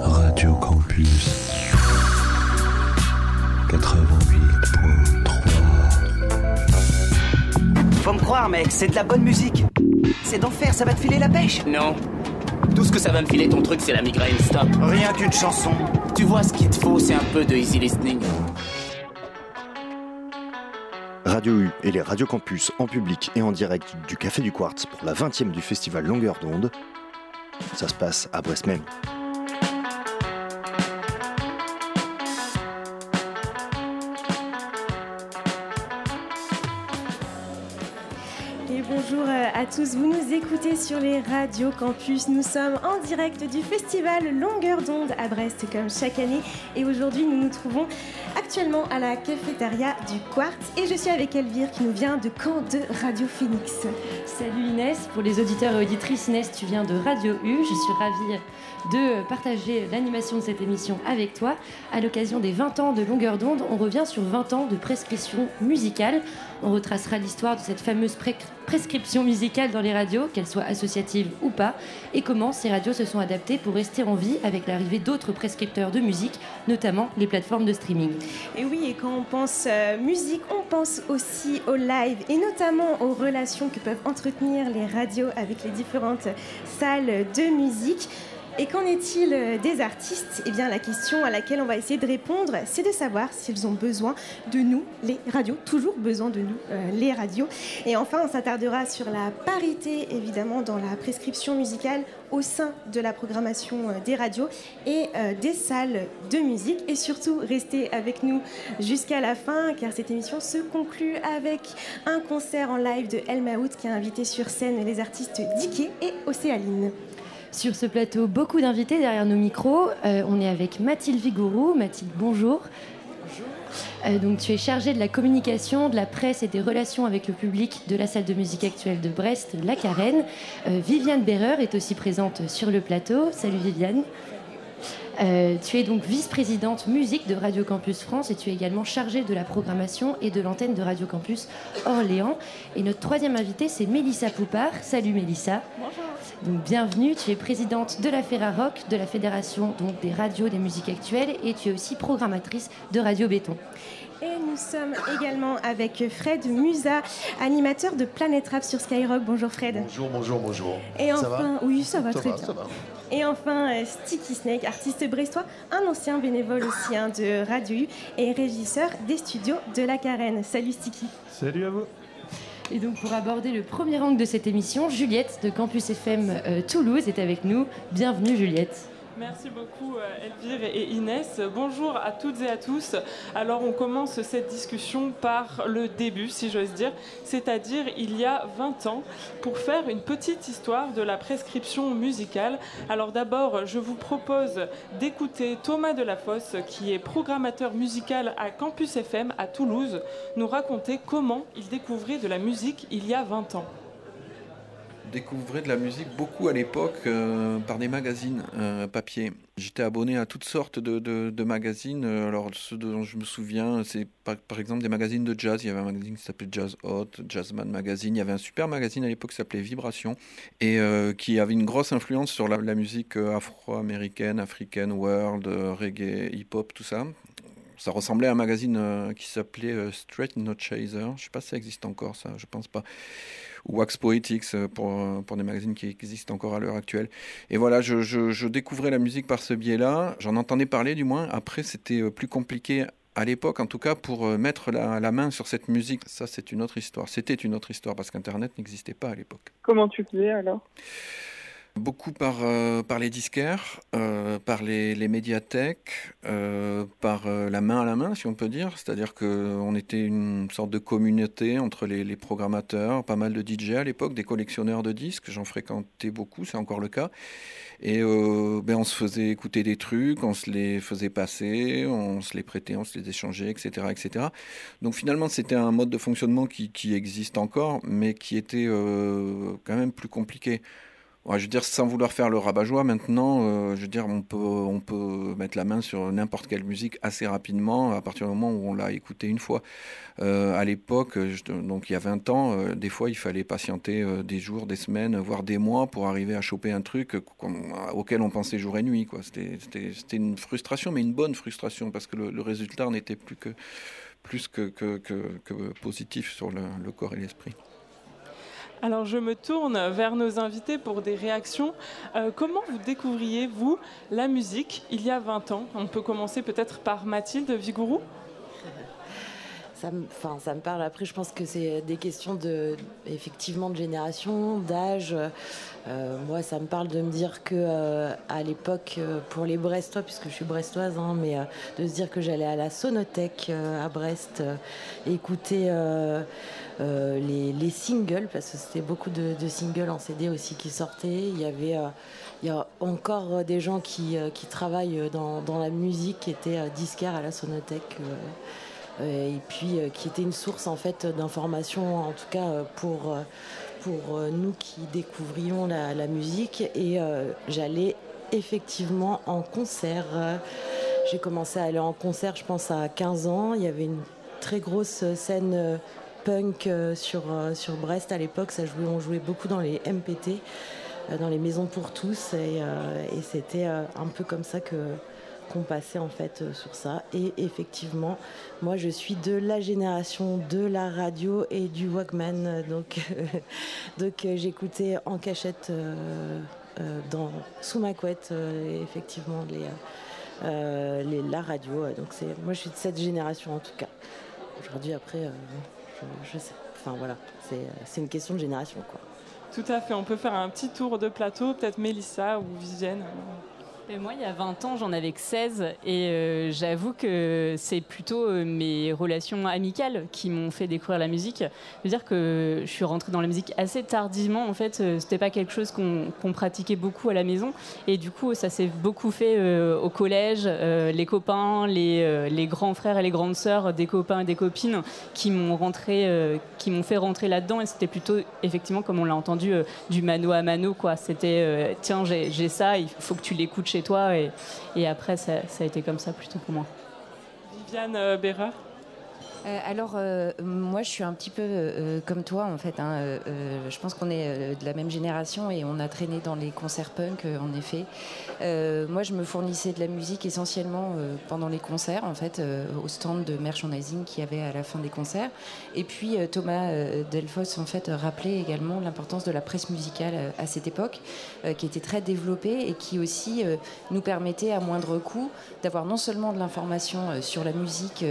Radio Campus 88.3 Faut me croire, mec, c'est de la bonne musique. C'est d'enfer, ça va te filer la pêche. Non. Tout ce que ça va me filer ton truc, c'est la migraine. Stop. Rien qu'une chanson. Tu vois, ce qu'il te faut, c'est un peu de easy listening. Radio U et les Radio Campus en public et en direct du Café du Quartz pour la 20e du festival Longueur d'onde. Ça se passe à Brest même. À tous, vous nous écoutez sur les radios campus. Nous sommes en direct du festival Longueur d'onde à Brest comme chaque année. Et aujourd'hui, nous nous trouvons actuellement à la cafétéria du Quartz. Et je suis avec Elvire qui nous vient de Caen de Radio Phoenix. Salut Inès, pour les auditeurs et auditrices, Inès, tu viens de Radio U. Je suis ravie de partager l'animation de cette émission avec toi. À l'occasion des 20 ans de longueur d'onde, on revient sur 20 ans de prescription musicale. On retracera l'histoire de cette fameuse prescription musicale dans les radios, qu'elle soit associative ou pas, et comment ces radios se sont adaptées pour rester en vie avec l'arrivée d'autres prescripteurs de musique, notamment les plateformes de streaming. Et oui, et quand on pense euh, musique, on pense aussi au live et notamment aux relations que peuvent entretenir les radios avec les différentes salles de musique. Et qu'en est-il euh, des artistes? Eh bien, la question à laquelle on va essayer de répondre, c'est de savoir s'ils ont besoin de nous, les radios, toujours besoin de nous, euh, les radios. Et enfin, on s'attardera sur la parité, évidemment, dans la prescription musicale au sein de la programmation euh, des radios et des salles de musique. Et surtout, restez avec nous jusqu'à la fin, car cette émission se conclut avec un concert en live de Elmaout qui a invité sur scène les artistes Diké et Océaline. Sur ce plateau, beaucoup d'invités derrière nos micros. Euh, on est avec Mathilde Vigourou. Mathilde, bonjour. Euh, donc, tu es chargée de la communication, de la presse et des relations avec le public de la salle de musique actuelle de Brest, La Carène. Euh, Viviane Berreur est aussi présente sur le plateau. Salut Viviane. Euh, tu es donc vice-présidente musique de Radio Campus France et tu es également chargée de la programmation et de l'antenne de Radio Campus Orléans. Et notre troisième invitée, c'est Mélissa Poupard. Salut Mélissa. Bonjour. Donc bienvenue, tu es présidente de la Ferrarock, de la Fédération donc, des radios des musiques actuelles et tu es aussi programmatrice de Radio Béton. Et nous sommes également avec Fred Musa, animateur de Planète Rap sur Skyrock. Bonjour Fred. Bonjour, bonjour, bonjour. Et Ça enfin, oui, ça va Ça très va, bien. ça va. Et enfin, euh, Sticky Snake, artiste brestois, un ancien bénévole aussi hein, de Radio U et régisseur des studios de la Carène. Salut Sticky. Salut à vous. Et donc pour aborder le premier angle de cette émission, Juliette de Campus FM euh, Toulouse est avec nous. Bienvenue Juliette. Merci beaucoup euh, Elvire et Inès. Bonjour à toutes et à tous. Alors on commence cette discussion par le début, si j'ose dire, c'est-à-dire il y a 20 ans, pour faire une petite histoire de la prescription musicale. Alors d'abord, je vous propose d'écouter Thomas Delafosse, qui est programmateur musical à Campus FM à Toulouse, nous raconter comment il découvrait de la musique il y a 20 ans. Découvrais de la musique beaucoup à l'époque euh, par des magazines euh, papier. J'étais abonné à toutes sortes de, magazines. Euh, Alors, ceux dont je me souviens, c'est par, exemple des magazines de jazz. Il y avait un magazine qui s'appelait Jazz Hot, Jazzman Magazine. Il y avait un super magazine à l'époque qui s'appelait Vibration et euh, qui avait une grosse influence sur la, musique afro-américaine, africaine, world, reggae, hip-hop, tout ça. Ça ressemblait à un magazine euh, qui s'appelait euh, Straight No Chaser. Je ne sais pas si ça existe encore, ça. Je pense pas ou Wax Poetics euh, pour, des magazines qui existent encore à l'heure actuelle. Et voilà, je, découvrais la musique par ce biais-là. J'en entendais parler du moins. Après, c'était plus compliqué à l'époque, en tout cas, pour mettre la, la main sur cette musique. Ça, c'est une autre histoire. C'était une autre histoire parce qu'Internet n'existait pas à l'époque. Comment tu faisais alors? Beaucoup par, euh, par les disquaires, euh, par les, les médiathèques, euh, par euh, la main à la main, si on peut dire. C'est-à-dire qu'on était une sorte de communauté entre les, les programmateurs, pas mal de DJ à l'époque, des collectionneurs de disques. J'en fréquentais beaucoup, c'est encore le cas. Et ben, on se faisait écouter des trucs, on se les faisait passer, on se les prêtait, on se les échangeait, etc. etc. Donc finalement, c'était un mode de fonctionnement qui, qui existe encore, mais qui était quand même plus compliqué. Je veux dire, sans vouloir faire le rabat-joie, maintenant, euh, je veux dire, on peut, on peut mettre la main sur n'importe quelle musique assez rapidement à partir du moment où on l'a écoutée une fois. Euh, à l'époque, donc il y a 20 ans, euh, des fois, il fallait patienter des jours, des semaines, voire des mois pour arriver à choper un truc auquel on pensait jour et nuit. C'était une frustration, mais une bonne frustration, parce que le, résultat n'était plus que, plus que, que, que, positif sur le corps et l'esprit. Alors je me tourne vers nos invités pour des réactions. Euh, comment vous découvriez, vous, la musique il y a 20 ans? On peut commencer peut-être par Mathilde Vigourou ça me, ça me parle. Après, je pense que c'est des questions de, effectivement, de génération, d'âge. Euh, moi, ça me parle de me dire que euh, à l'époque, pour les Brestois, puisque je suis brestoise, hein, mais de se dire que j'allais à la Sonothèque à Brest écouter euh, les, singles, parce que c'était beaucoup de, singles en CD aussi qui sortaient. Il y avait euh, il y a encore des gens qui, euh, qui travaillent dans, dans, la musique, qui étaient disquaires à la Sonothèque. et puis qui était une source en fait en tout cas pour, pour nous qui découvrions la, la musique et j'allais effectivement en concert j'ai commencé à aller en concert je pense à 15 ans il y avait une très grosse scène punk euh, sur, euh, sur Brest à l'époque. Ça jouait, on jouait beaucoup dans les MPT, euh, dans les maisons pour tous. Et, c'était un peu comme ça que qu'on passait en fait sur ça. Et effectivement, moi je suis de la génération de la radio et du Walkman. Donc, donc j'écoutais en cachette dans, sous ma couette effectivement les, les, la radio. Donc c'est, moi je suis de cette génération en tout cas. Aujourd'hui après je, sais. Enfin voilà, c'est une question de génération quoi. Tout à fait. On peut faire un petit tour de plateau, peut-être Mélissa ou Vivienne moi, il y a 20 ans, j'en avais que 16 et euh, j'avoue que c'est plutôt euh, mes relations amicales qui m'ont fait découvrir la musique. Je veux dire que je suis rentrée dans la musique assez tardivement. En fait, euh, c'était pas quelque chose qu'on pratiquait beaucoup à la maison et du coup, ça s'est beaucoup fait au collège. les copains, les, grands frères et les grandes sœurs des copains et des copines qui m'ont fait rentrer là-dedans et c'était plutôt effectivement, comme on l'a entendu, du mano à mano. C'était tiens, j'ai ça, il faut que tu l'écoutes chez toi. Et, après, ça, a été comme ça plutôt pour moi. Viviane euh, Béra euh, alors, euh, moi, je suis un petit peu euh, comme toi, en fait. Hein. je pense qu'on est de la même génération et on a traîné dans les concerts punk, en effet. moi, je me fournissais de la musique essentiellement pendant les concerts, en fait, au stand de merchandising qu'il y avait à la fin des concerts. Et puis, Thomas Delfos, en fait, rappelait également l'importance de la presse musicale à cette époque, qui était très développée et qui aussi nous permettait, à moindre coût, d'avoir non seulement de l'information sur la musique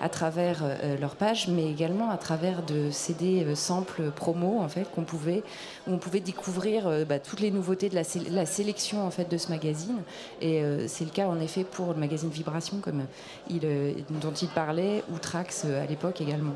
à travers leur page, mais également à travers de CD euh, samples promo en fait qu'on pouvait où on pouvait découvrir euh, bah, toutes les nouveautés de la, sélection en fait de ce magazine. Et c'est le cas en effet pour le magazine Vibration dont il parlait ou Trax à l'époque également.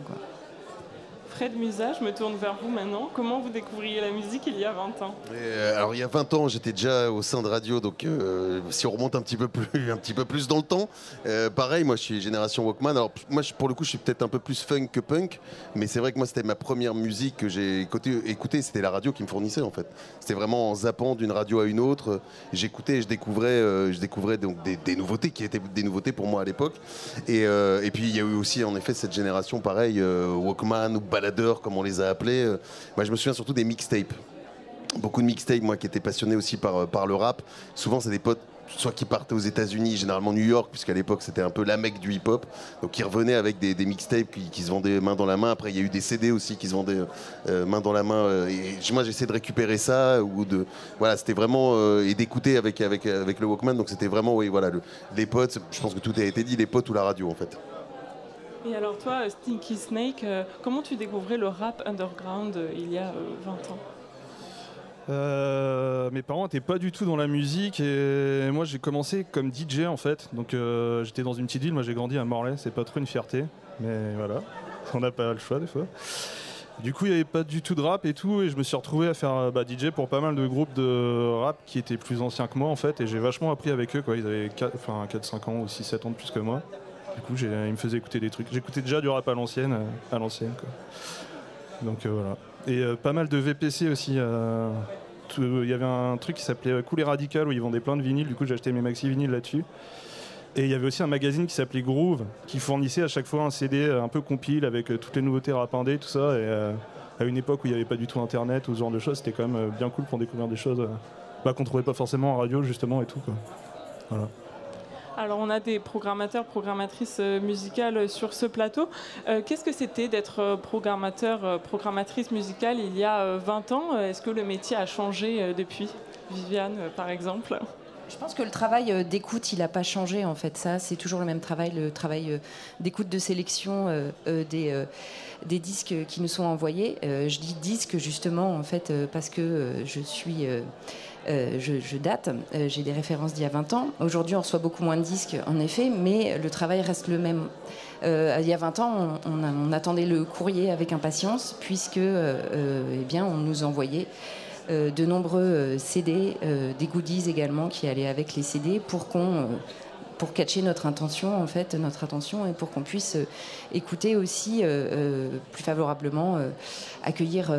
Fred Musa, je me tourne vers vous maintenant. Comment vous découvriez la musique il y a 20 ans? Euh, Alors il y a 20 ans, j'étais déjà au sein de radio, donc euh, si on remonte un petit peu plus, un petit peu plus dans le temps, euh, pareil, moi je suis génération Walkman. Alors moi pour le coup, je suis peut-être un peu plus funk que punk, mais c'est vrai que moi c'était ma première musique que j'ai écoutée. C'était la radio qui me fournissait en fait. C'était vraiment en zappant d'une radio à une autre. J'écoutais, et je découvrais, je découvrais donc des, nouveautés qui étaient des nouveautés pour moi à l'époque. Et, puis il y a eu aussi en effet cette génération pareil, Walkman ou Balade comme on les a appelés. Euh, moi, je me souviens surtout des mixtapes. Beaucoup de mixtapes, moi qui étais passionné aussi par, euh, par le rap. Souvent, c'est des potes soit qui partaient aux États-Unis, généralement New York, puisqu'à l'époque c'était un peu la mec du hip-hop. Donc qui revenaient avec des, mixtapes qui, se vendaient main dans la main. Après il y a eu des CD aussi qui se vendaient euh, main dans la main. et moi j'essayais de récupérer ça ou de voilà c'était vraiment et d'écouter avec avec avec le Walkman. Donc c'était vraiment oui voilà les potes. Je pense que tout a été dit les potes ou la radio en fait. Et alors toi, Stinky Snake, euh, comment tu découvrais le rap underground euh, il y a 20 euh, ans? Mes parents n'étaient pas du tout dans la musique et moi j'ai commencé comme DJ en fait. Donc j'étais dans une petite ville, moi j'ai grandi à Morlaix, c'est pas trop une fierté, mais voilà, on n'a pas le choix des fois. Du coup il n'y avait pas du tout de rap et tout et je me suis retrouvé à faire bah, DJ pour pas mal de groupes de rap qui étaient plus anciens que moi en fait et j'ai vachement appris avec eux quoi. Ils avaient 4-5 ans ou 6-7 ans de plus que moi. Du coup, il me faisait écouter des trucs. J'écoutais déjà du rap à l'ancienne, euh, à l'ancienne. Donc euh, voilà. Et euh, pas mal de VPC aussi il y avait un truc qui s'appelait Cool et Radical où ils vendaient plein de vinyles. Du coup, j'ai acheté mes maxi vinyles là-dessus. Et il y avait aussi un magazine qui s'appelait Groove qui fournissait à chaque fois un CD un peu compile avec toutes les nouveautés rap indé, tout ça. Et à une époque où il n'y avait pas du tout internet ou ce genre de choses, c'était quand même bien cool pour découvrir des choses bah, qu'on trouvait pas forcément en radio justement et tout. Voilà. Alors on a des programmateurs, programmatrices euh, musicales sur ce plateau. Euh, Qu'est-ce que c'était d'être euh, programmateur, euh, programmatrice musicale il y a euh, 20 ans? Euh, Est-ce que le métier a changé euh, depuis? Viviane, euh, par exemple Je pense que le travail euh, d'écoute, il n'a pas changé en fait. Ça, c'est toujours le même travail, le travail euh, d'écoute de sélection euh, euh, des, euh, des disques qui nous sont envoyés. Euh, je dis disques justement en fait euh, parce que euh, je suis. Euh, je, date, euh, j'ai des références d'il y a 20 ans. Aujourd'hui, on reçoit beaucoup moins de disques, en effet, mais le travail reste le même. Euh, il y a 20 ans, on, on attendait le courrier avec impatience, puisque eh bien, on nous envoyait de nombreux CD, des goodies également qui allaient avec les CD pour qu'on pour catcher notre intention en fait notre attention et pour qu'on puisse euh, écouter aussi euh, euh, plus favorablement accueillir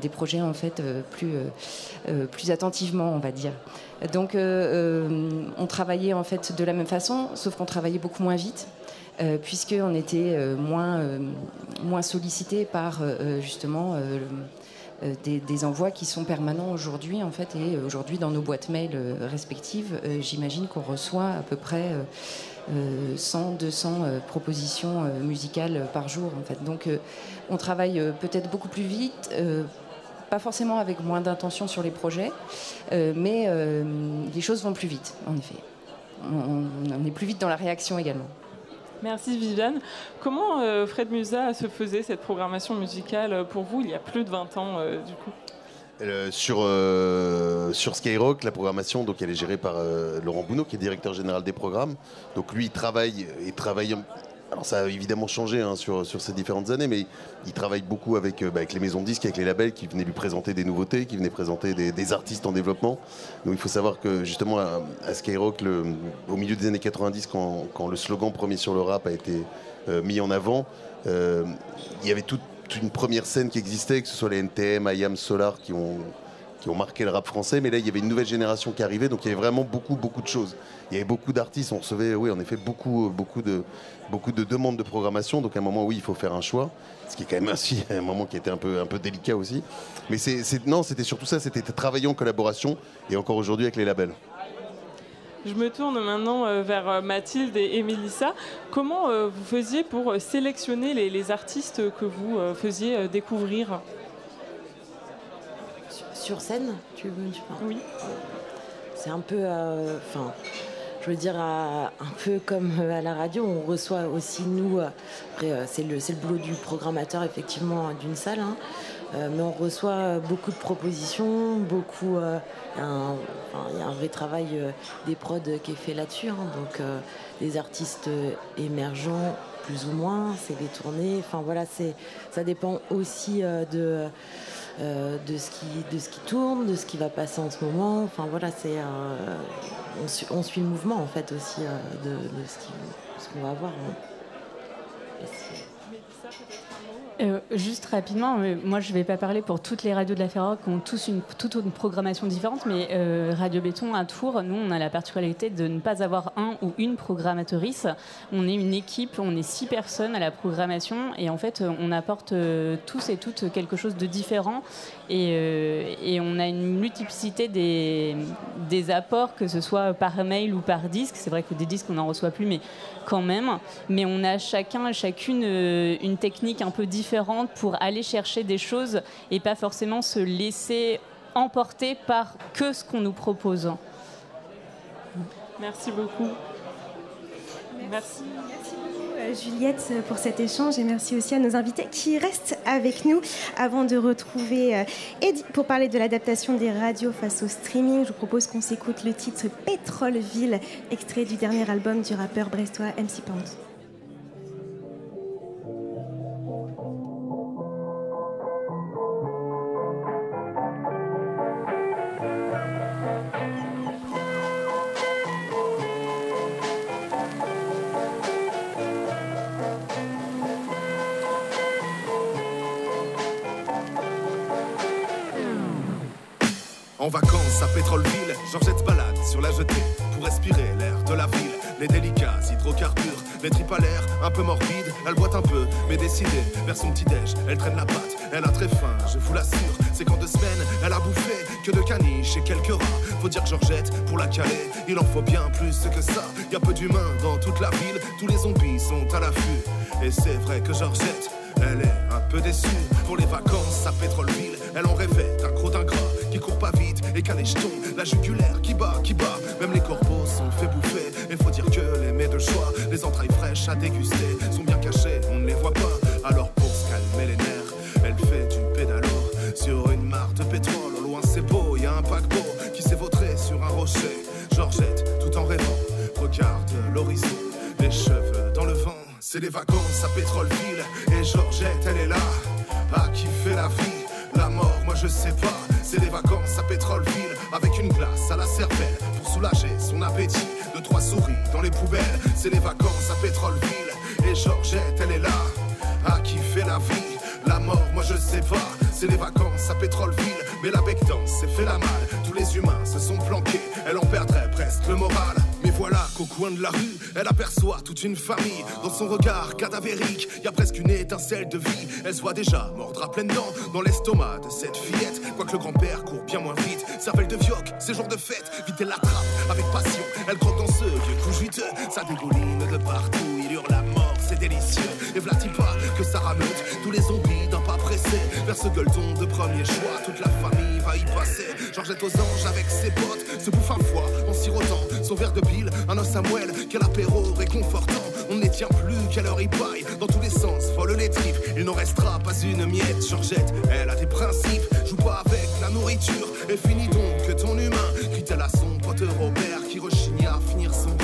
des projets en fait plus plus attentivement on va dire. Donc on travaillait en fait de la même façon sauf qu'on travaillait beaucoup moins vite euh, puisqu'on était moins, moins sollicité par justement des, des envois qui sont permanents aujourd'hui en fait et euh, aujourd'hui dans nos boîtes mail euh, respectives euh, j'imagine qu'on reçoit à peu près euh, euh, 100 200 euh, propositions euh, musicales par jour en fait. Donc euh, on travaille euh, peut-être beaucoup plus vite euh, pas forcément avec moins d'intention sur les projets euh, mais euh, les choses vont plus vite en effet. On est plus vite dans la réaction également Merci Viviane. Comment euh, Fred Musa se faisait cette programmation musicale euh, pour vous il y a plus de 20 ans euh, du coup? Sur, sur Skyrock, la programmation, donc elle est gérée par Laurent Bounot, qui est directeur général des programmes. Donc lui, il travaille et travaille. Alors ça a évidemment changé hein, sur, sur ces différentes années, mais il travaille beaucoup avec, euh, bah, avec les maisons disques, avec les labels qui venaient lui présenter des nouveautés, qui venaient présenter des, artistes en développement. Donc il faut savoir que justement à, Skyrock, au milieu des années 90, quand, quand le slogan Premier sur le rap a été euh, mis en avant, euh, il y avait toute toute une première scène qui existait, que ce soit les NTM, IAM, Solar, qui ont, qui ont marqué le rap français. Mais là, il y avait une nouvelle génération qui arrivait, donc il y avait vraiment beaucoup, beaucoup de choses. Il y avait beaucoup d'artistes, on recevait, oui, en effet, beaucoup, beaucoup, de, beaucoup de demandes de programmation. Donc à un moment, oui, il faut faire un choix, ce qui est quand même aussi un moment qui était un peu, un peu délicat aussi. Mais non, c'était surtout ça, c'était travailler en collaboration, et encore aujourd'hui avec les labels. Je me tourne maintenant euh, vers euh, Mathilde et, Mélissa. Comment euh, vous faisiez pour euh, sélectionner les, artistes que vous euh, faisiez euh, découvrir? Sur scène, tu veux tu parles Oui. C'est un peu, euh, enfin, je veux dire, à- un peu comme euh, à la radio, on reçoit aussi nous. euh, Après, euh, c'est le, c'est le boulot du programmateur effectivement d'une salle, hein, euh, mais on reçoit euh, beaucoup de propositions, beaucoup. euh, enfin, Il y a un vrai travail euh, des prods qui est fait là-dessus, hein, donc euh, des artistes euh, émergents plus ou moins, c'est des tournées. Enfin voilà, c'est ça dépend aussi euh, de euh, de ce qui de ce qui tourne, de ce qui va passer en ce moment. Enfin voilà, c'est euh, on, suit, le mouvement en fait aussi euh, de, ce qu'on va avoir. hein. Euh, juste rapidement, euh, moi je ne vais pas parler pour toutes les radios de la Ferroc qui ont tous une, toute une programmation différente, mais euh, Radio Béton à Tours, nous on a la particularité de ne pas avoir un ou une programmatrice. On est une équipe, on est six personnes à la programmation et en fait on apporte tous et toutes quelque chose de différent et, on a une multiplicité des, des apports, que ce soit par mail ou par disque. C'est vrai que des disques on n'en reçoit plus, mais quand même. Mais on a chacun chacune une technique un peu différente pour aller chercher des choses et pas forcément se laisser emporter par que ce qu'on nous propose. Merci beaucoup. Merci. Euh, Juliette pour cet échange et merci aussi à nos invités qui restent avec nous avant de retrouver euh, Eddie pour parler de l'adaptation des radios face au streaming. Je vous propose qu'on s'écoute le titre Pétroleville, extrait du dernier album du rappeur brestois MC Pound. À Pétroleville, Georgette balade sur la jetée pour respirer l'air de la ville. Les délicats hydrocarbures, les tripes à l'air un peu morbides. Elle boite un peu, mais décidée vers son petit-déj. Elle traîne la patte, elle a très faim, je vous l'assure. C'est qu'en deux semaines, elle a bouffé que de caniches et quelques rats. Faut dire que Georgette, pour la caler, il en faut bien plus que ça. Y a peu d'humains dans toute la ville, tous les zombies sont à l'affût. Et c'est vrai que Georgette, elle est un peu déçue. Pour les vacances à Pétroleville, elle en rêvait d'un gros d'un gras qui court pas vite et qu'un jetons. La jugulaire qui bat, qui bat, même les corbeaux sont fait bouffer. Et faut dire que les mets de choix, les entrailles fraîches à déguster, sont bien cachées, on ne les voit pas. Alors pour se calmer les nerfs, elle fait du pédalo sur une mare de pétrole. Au loin c'est beau, y a un paquebot qui s'est vautré sur un rocher. Georgette, tout en rêvant, regarde l'horizon, les cheveux dans le. C'est les vacances à Pétroleville et Georgette, elle est là, à kiffer la vie? La mort, moi je sais pas, c'est les vacances à Pétroleville avec une glace à la cervelle pour soulager son appétit. De trois souris dans les poubelles, c'est les vacances à Pétroleville et Georgette, elle est là, à kiffer la vie? La mort, moi je sais pas, c'est les vacances à Pétroleville, mais la bectance s'est fait la malle. Tous les humains se sont planqués, elle en perdrait presque le moral. Voilà qu'au coin de la rue, elle aperçoit toute une famille. Dans son regard cadavérique, y a presque une étincelle de vie. Elle se voit déjà mordre à pleines dents dans l'estomac de cette fillette. Quoique le grand-père court bien moins vite, cervelle de vioque, c'est jour de fête. Vite elle l'attrape avec passion, elle croque dans ce vieux cou juteux. Ça dégouline de partout, il hurle la mort, c'est délicieux. Et v'là pas que ça rameute tous les zombies vers ce gueuleton de premier choix. Toute la famille va y passer. Georgette aux anges avec ses potes se bouffe un foie en sirotant son verre de pile. Un os Samuel, quel apéro réconfortant. On ne tient plus, quelle heure il paille dans tous les sens, folle les tripes. Il n'en restera pas une miette. Georgette, elle a des principes, joue pas avec la nourriture. Et finis donc ton humain, crie-t-elle à son pote Robert qui rechigne à finir son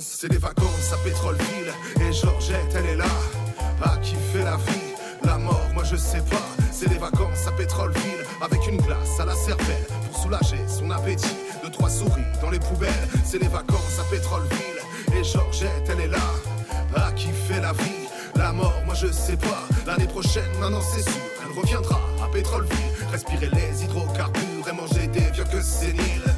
C'est les vacances à Pétroleville et Georgette, elle est là, à kiffer la vie. La mort, moi je sais pas, c'est les vacances à Pétroleville avec une glace à la cervelle pour soulager son appétit. De trois souris dans les poubelles, c'est les vacances à Pétroleville et Georgette, elle est là, à kiffer la vie. La mort, moi je sais pas, l'année prochaine, maintenant c'est sûr, elle reviendra à Pétroleville, respirer les hydrocarbures et manger des vieux que séniles.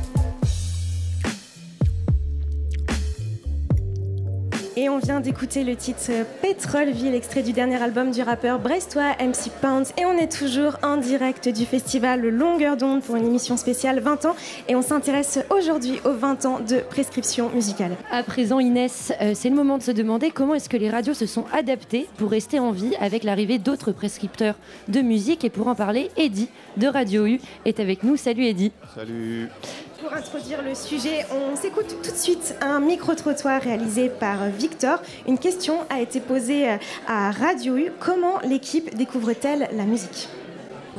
Et on vient d'écouter le titre Pétroleville, extrait du dernier album du rappeur brestois MC Pounds. Et on est toujours en direct du festival Longueur d'onde pour une émission spéciale 20 ans. Et on s'intéresse aujourd'hui aux 20 ans de prescription musicale. À présent, Inès, euh, c'est le moment de se demander comment est-ce que les radios se sont adaptées pour rester en vie avec l'arrivée d'autres prescripteurs de musique. Et pour en parler, Eddy de Radio U est avec nous. Salut Eddy. Salut. Pour introduire le sujet, on s'écoute tout de suite un micro-trottoir réalisé par Victor. Une question a été posée à Radio U. Comment l'équipe découvre-t-elle la musique?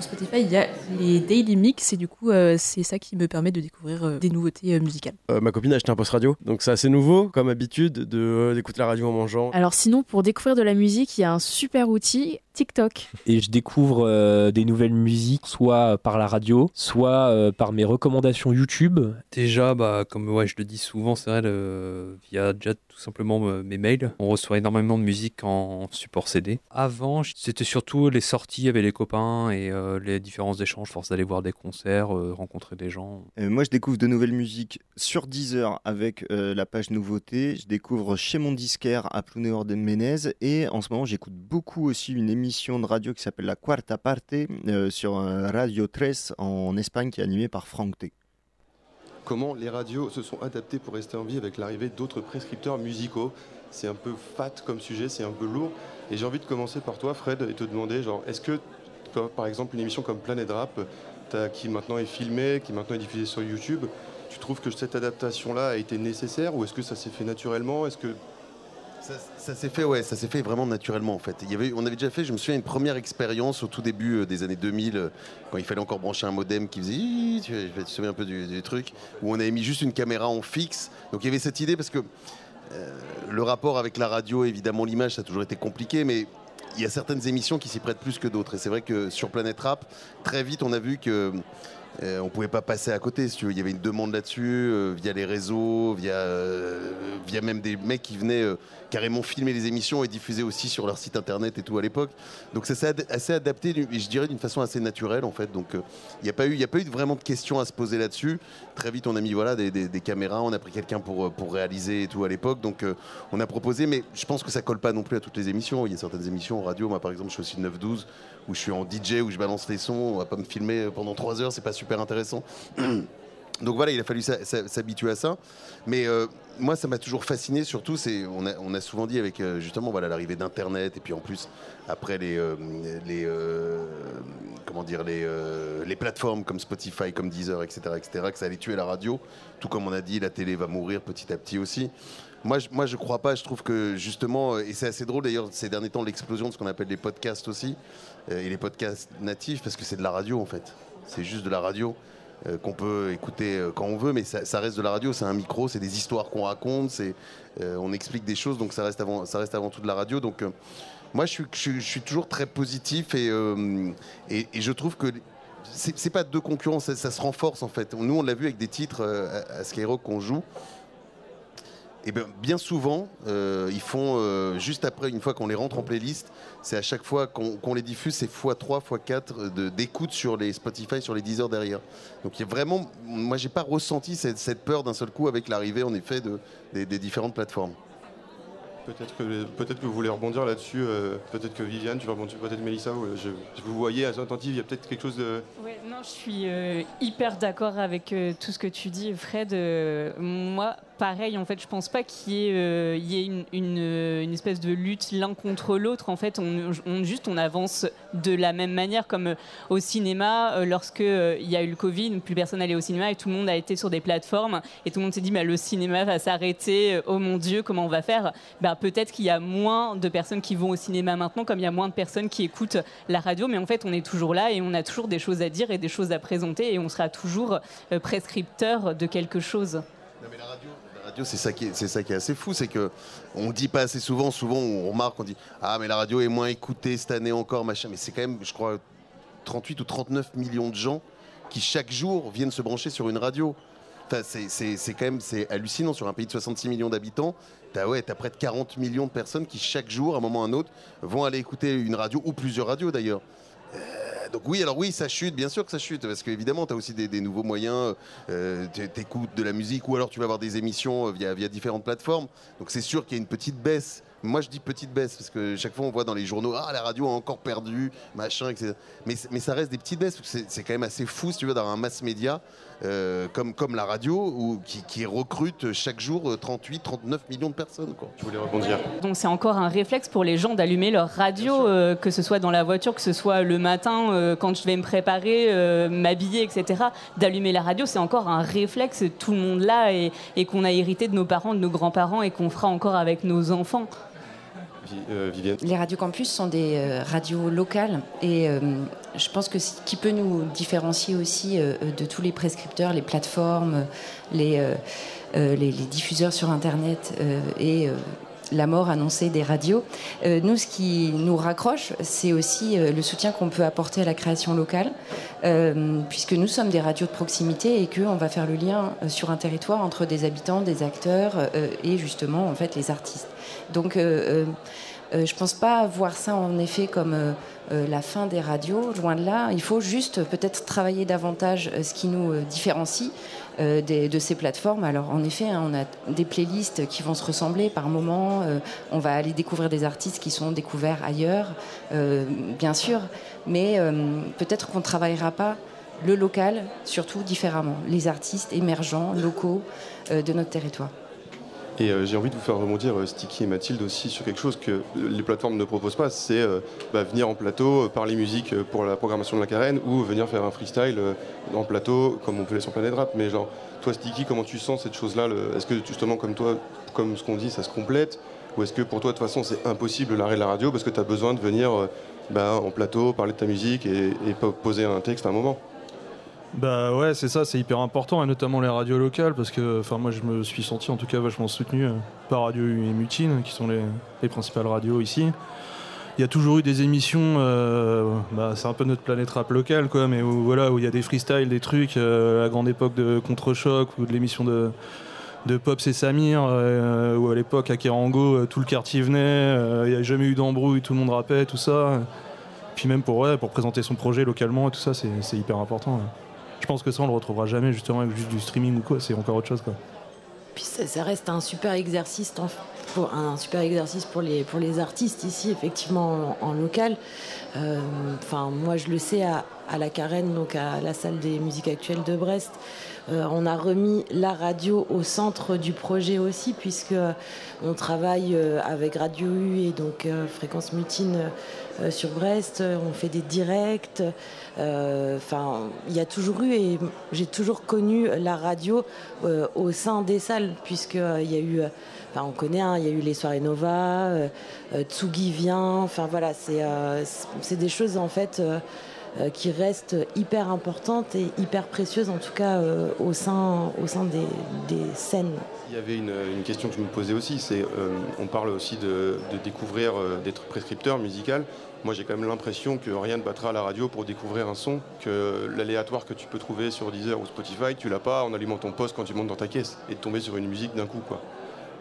Spotify, il y a les daily mix et du coup, euh, c'est ça qui me permet de découvrir euh, des nouveautés euh, musicales. Euh, ma copine a acheté un poste radio, donc c'est assez nouveau comme habitude de, euh, d'écouter la radio en mangeant. Alors sinon, pour découvrir de la musique, il y a un super outil, TikTok. Et je découvre euh, des nouvelles musiques, soit par la radio, soit euh, par mes recommandations YouTube. Déjà, bah, comme ouais, je le dis souvent, c'est vrai, le- via déjà tout simplement euh, mes mails, on reçoit énormément de musique en support CD. Avant, c'était surtout les sorties avec les copains et euh, les différents échanges, force d'aller voir des concerts, euh, rencontrer des gens. Moi, je découvre de nouvelles musiques sur Deezer avec la page nouveauté. Je découvre chez mon disquaire à Pluneo de Menez. Et en ce moment, j'écoute beaucoup aussi une émission de radio qui s'appelle La Quarta Parte sur Radio 13 en Espagne qui est animée par Frank T. Comment les radios se sont adaptées pour rester en vie avec l'arrivée d'autres prescripteurs musicaux C'est un peu fat comme sujet, c'est un peu lourd. Et j'ai envie de commencer par toi, Fred, et te demander, genre, est-ce que, par exemple, une émission comme Planet Rap, qui maintenant est filmée, qui maintenant est diffusée sur YouTube, tu trouves que cette adaptation-là a été nécessaire ou est-ce que ça s'est fait naturellement? Ça, s'est fait, ouais, ça s'est fait vraiment naturellement en fait. On avait déjà fait, je me souviens, une première expérience au tout début euh, des années 2000, euh, quand il fallait encore brancher un modem qui faisait, tu, te souviens un peu du, du truc, où on avait mis juste une caméra en fixe. Donc il y avait cette idée parce que euh, le rapport avec la radio, évidemment, l'image, ça a toujours été compliqué, mais il y a certaines émissions qui s'y prêtent plus que d'autres. Et c'est vrai que sur Planète Rap, très vite, on a vu que euh, on pouvait pas passer à côté, si. Il y avait une demande là-dessus, euh, via les réseaux, via, euh, via même des mecs qui venaient euh, carrément filmer les émissions et diffuser aussi sur leur site internet et tout à l'époque. Donc ça s'est ad- assez adapté, je dirais d'une façon assez naturelle en fait. Donc il n'y a pas eu, y a pas eu vraiment de questions à se poser là-dessus. Très vite, on a mis voilà des, caméras, on a pris quelqu'un pour réaliser et tout à l'époque. Donc on a proposé, mais je pense que ça colle pas non plus à toutes les émissions. Il y a certaines émissions radio, moi par exemple, je suis aussi de 9-12 où je suis en DJ où je balance les sons. On va pas me filmer pendant 3 heures, c'est pas super intéressant. Donc voilà, il a fallu s'habituer à ça. Mais euh, moi, ça m'a toujours fasciné, surtout, c'est, on, a, souvent dit avec euh, justement voilà, l'arrivée d'Internet, et puis en plus, après les, euh, les, comment dire, les, les plateformes comme Spotify, comme Deezer, etc., etc., que ça allait tuer la radio. Tout comme on a dit, la télé va mourir petit à petit aussi. Moi, je, moi, je crois pas. Je trouve que justement, et c'est assez drôle d'ailleurs ces derniers temps, l'explosion de ce qu'on appelle les podcasts aussi, et les podcasts natifs, parce que c'est de la radio en fait. C'est juste de la radio euh, qu'on peut écouter euh, quand on veut, mais ça, reste de la radio. C'est un micro, c'est des histoires qu'on raconte, euh, on explique des choses, donc ça reste avant, ça reste avant tout de la radio. Donc, euh, moi, je suis, je, suis- toujours très positif et, euh, et, je trouve que c'est c'est pas deux concurrents, ça, se renforce en fait. Nous, on l'a vu avec des titres euh, à Skyrock qu'on joue. Et bien, bien souvent, euh, ils font euh, juste après, une fois qu'on les rentre en playlist, c'est à chaque fois qu'on les diffuse, c'est x3, x4 de- d'écoute sur les Spotify, sur les 10 heures derrière. Donc il y a vraiment, moi j'ai pas ressenti cette, cette peur d'un seul coup avec l'arrivée en effet de, des, des différentes plateformes. Peut-être que, peut que vous voulez rebondir là-dessus. euh, peut-être que Viviane, tu vas rebondir. Peut-être Mélissa. euh, Je, je vous voyais attentive. Il y a peut-être quelque chose de. Ouais, non, je suis euh, hyper d'accord avec euh, tout ce que tu dis, Fred. Euh, moi, pareil, en fait, je pense pas qu'il y ait, euh, euh, une espèce de lutte l'un contre l'autre. En fait, on, juste on avance de la même manière, comme euh, au cinéma, lorsque il y a eu le Covid, plus personne n'allait au cinéma et tout le monde a été sur des plateformes et tout le monde s'est dit, bah, le cinéma va s'arrêter. Oh mon Dieu, comment on va faire? Bah, peut-être qu'il y a moins de personnes qui vont au cinéma maintenant, comme il y a moins de personnes qui écoutent la radio, mais en fait, on est toujours là et on a toujours des choses à dire et des choses à présenter et on sera toujours prescripteur de quelque chose. La radio, c'est ça qui est, assez fou, c'est que on dit pas assez souvent. Souvent, on remarque, on dit ah mais la radio est moins écoutée cette année encore, machin. Mais c'est quand même, je crois, 38 ou 39 millions de gens qui chaque jour viennent se brancher sur une radio. C'est, quand même c'est hallucinant sur un pays de 66 millions d'habitants. T'as ouais, t'as près de 40 millions de personnes qui chaque jour, à un moment ou à un autre, vont aller écouter une radio ou plusieurs radios d'ailleurs. Euh, donc oui, alors oui, ça chute, bien sûr que ça chute, parce qu'évidemment, tu as aussi des, nouveaux moyens, euh, tu écoutes de la musique, ou alors tu vas avoir des émissions euh, via, via différentes plateformes. Donc c'est sûr qu'il y a une petite baisse. Moi, je dis petite baisse, parce que chaque fois, on voit dans les journaux, ah, la radio a encore perdu, machin, etc. Mais, ça reste des petites baisses, parce que c'est- quand même assez fou, si tu veux, d'avoir un mass média euh, comme, comme la radio, qui, qui recrute chaque jour euh, 38, 39 millions de personnes. Quoi. Je voulais rebondir. Donc c'est encore un réflexe pour les gens d'allumer leur radio, euh, que ce soit dans la voiture, que ce soit le matin euh, quand je vais me préparer, euh, m'habiller, etc. D'allumer la radio, c'est encore un réflexe, tout le monde là, et, et qu'on a hérité de nos parents, de nos grands-parents, et qu'on fera encore avec nos enfants. Euh. Les radios campus sont des euh, radios locales et euh, je pense que ce qui peut nous différencier aussi de tous les prescripteurs, les plateformes, les, diffuseurs sur Internet et la mort annoncée des radios, nous, ce qui nous raccroche, c'est aussi le soutien qu'on peut apporter à la création locale, puisque nous sommes des radios de proximité et qu'on va faire le lien sur un territoire entre des habitants, des acteurs et justement en fait les artistes. Donc euh, euh, euh, je pense pas voir ça en effet comme la fin des radios, loin de là. Il faut juste peut-être travailler davantage ce qui nous différencie de ces plateformes. Alors en effet, hein, on a des playlists qui vont se ressembler par moment. on va aller découvrir des artistes qui sont découverts ailleurs, bien sûr, mais peut-être qu'on ne travaillera pas le local, surtout différemment, les artistes émergents, locaux de notre territoire. Et euh, j'ai envie de vous faire rebondir, euh, Sticky et Mathilde, aussi sur quelque chose que les plateformes ne proposent pas, c'est euh, bah, venir en plateau, parler musique pour la programmation de la carène, ou venir faire un freestyle en plateau, comme on peut sur Planète Rap. Mais genre, toi, Sticky, comment tu sens cette chose-là Est-ce que justement, comme toi, comme ce qu'on dit, ça se complète? Ou est-ce que pour toi, de toute façon, c'est impossible l'arrêt de la radio parce que tu as besoin de venir bah, en plateau, parler de ta musique et, et po- poser un texte à un moment? Bah ouais, c'est ça, c'est hyper important, et notamment les radios locales, parce que moi je me suis senti en tout cas vachement soutenu euh, par Radio et Mutine, qui sont les, les principales radios ici. il y a toujours eu des émissions, euh, bah, c'est un peu notre planète rap locale, quoi, mais où voilà, où il y a des freestyles, des trucs, euh, la grande époque de Contre-choc ou de l'émission de, Pops et Samir, euh, où à l'époque à Kerango, euh, tout le quartier venait, euh, il n'y a jamais eu d'embrouille, tout le monde rappait, tout ça. Puis même pour, ouais, pour présenter son projet localement et tout ça, c'est hyper important. Je pense que ça, on le retrouvera jamais justement avec juste du streaming ou quoi, c'est encore autre chose. Quoi. Puis ça, reste un super exercice, pour, un super exercice pour les, artistes ici, effectivement, en, local. Euh, Enfin, moi, je le sais à, la Carène, donc à la salle des musiques actuelles de Brest. Euh, on a remis la radio au centre du projet aussi, puisque euh, on travaille avec Radio U et donc Fréquence Mutine sur Brest. Euh, On fait des directs. Euh, il y a toujours eu et j'ai toujours connu la radio euh, au sein des salles, puisque euh, il y a eu. euh, Enfin, on connaît, hein, il y a eu les soirées Nova, euh, euh, Tsugi vient. Enfin voilà, c'est euh, des choses en fait. euh, euh, qui restent hyper importantes et hyper précieuses en tout cas euh, au sein, des, des scènes. Il y avait une, question que je me posais aussi, c'est euh, on parle aussi de, de découvrir, euh, d'être prescripteur musical. Moi j'ai quand même l'impression que rien ne battra à la radio pour découvrir un son, que l'aléatoire que tu peux trouver sur Deezer ou Spotify, tu l'as pas en allumant ton poste quand tu montes dans ta caisse et de tomber sur une musique d'un coup. quoi.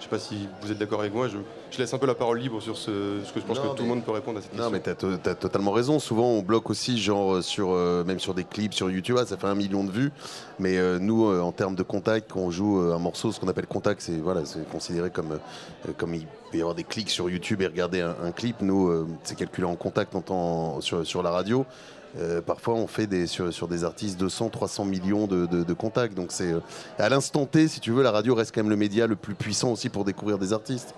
Je sais pas si vous êtes d'accord avec moi, je, je laisse un peu la parole libre sur ce, ce que je pense Non, que tout le monde peut répondre à cette question. Non, mais to- t'as totalement raison. Souvent, on bloque aussi, genre, euh, sur, euh, même sur des clips sur YouTube, ah, ça fait un million de vues. Mais euh, nous, euh, en termes de contact, quand on joue un morceau, ce qu'on appelle contact, c'est voilà, considéré comme, comme il peut y avoir des clics sur YouTube et regarder un, un clip. Nous, c'est calculé en contact en temps, sur, sur la radio. Euh, parfois, on fait des, sur, des artistes 200, 300 millions de, de- de contacts. Donc, c'est euh, à l'instant T, si tu veux, la radio reste quand même le média le plus puissant aussi pour découvrir des artistes.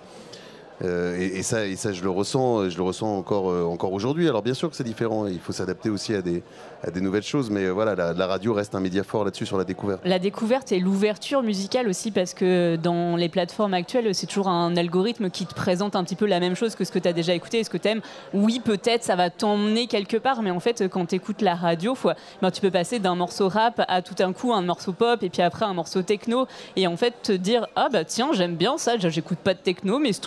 Euh, et, ça, je le ressens, je le ressens encore, euh, encore aujourd'hui. Alors bien sûr que c'est différent, il faut s'adapter aussi à des, à des nouvelles choses, mais euh, voilà, la, radio reste un média fort là-dessus sur la découverte. La découverte et l'ouverture musicale aussi, parce que dans les plateformes actuelles, c'est toujours un algorithme qui te présente un petit peu la même chose que ce que tu as déjà écouté et ce que tu aimes. Oui, peut-être ça va t'emmener quelque part, mais en fait, quand tu écoutes la radio, ben, tu peux passer d'un morceau rap à tout un coup un morceau pop et puis après un morceau techno. Et en fait, te dire Ah bah tiens, j'aime bien ça, j'écoute pas de techno, mais ce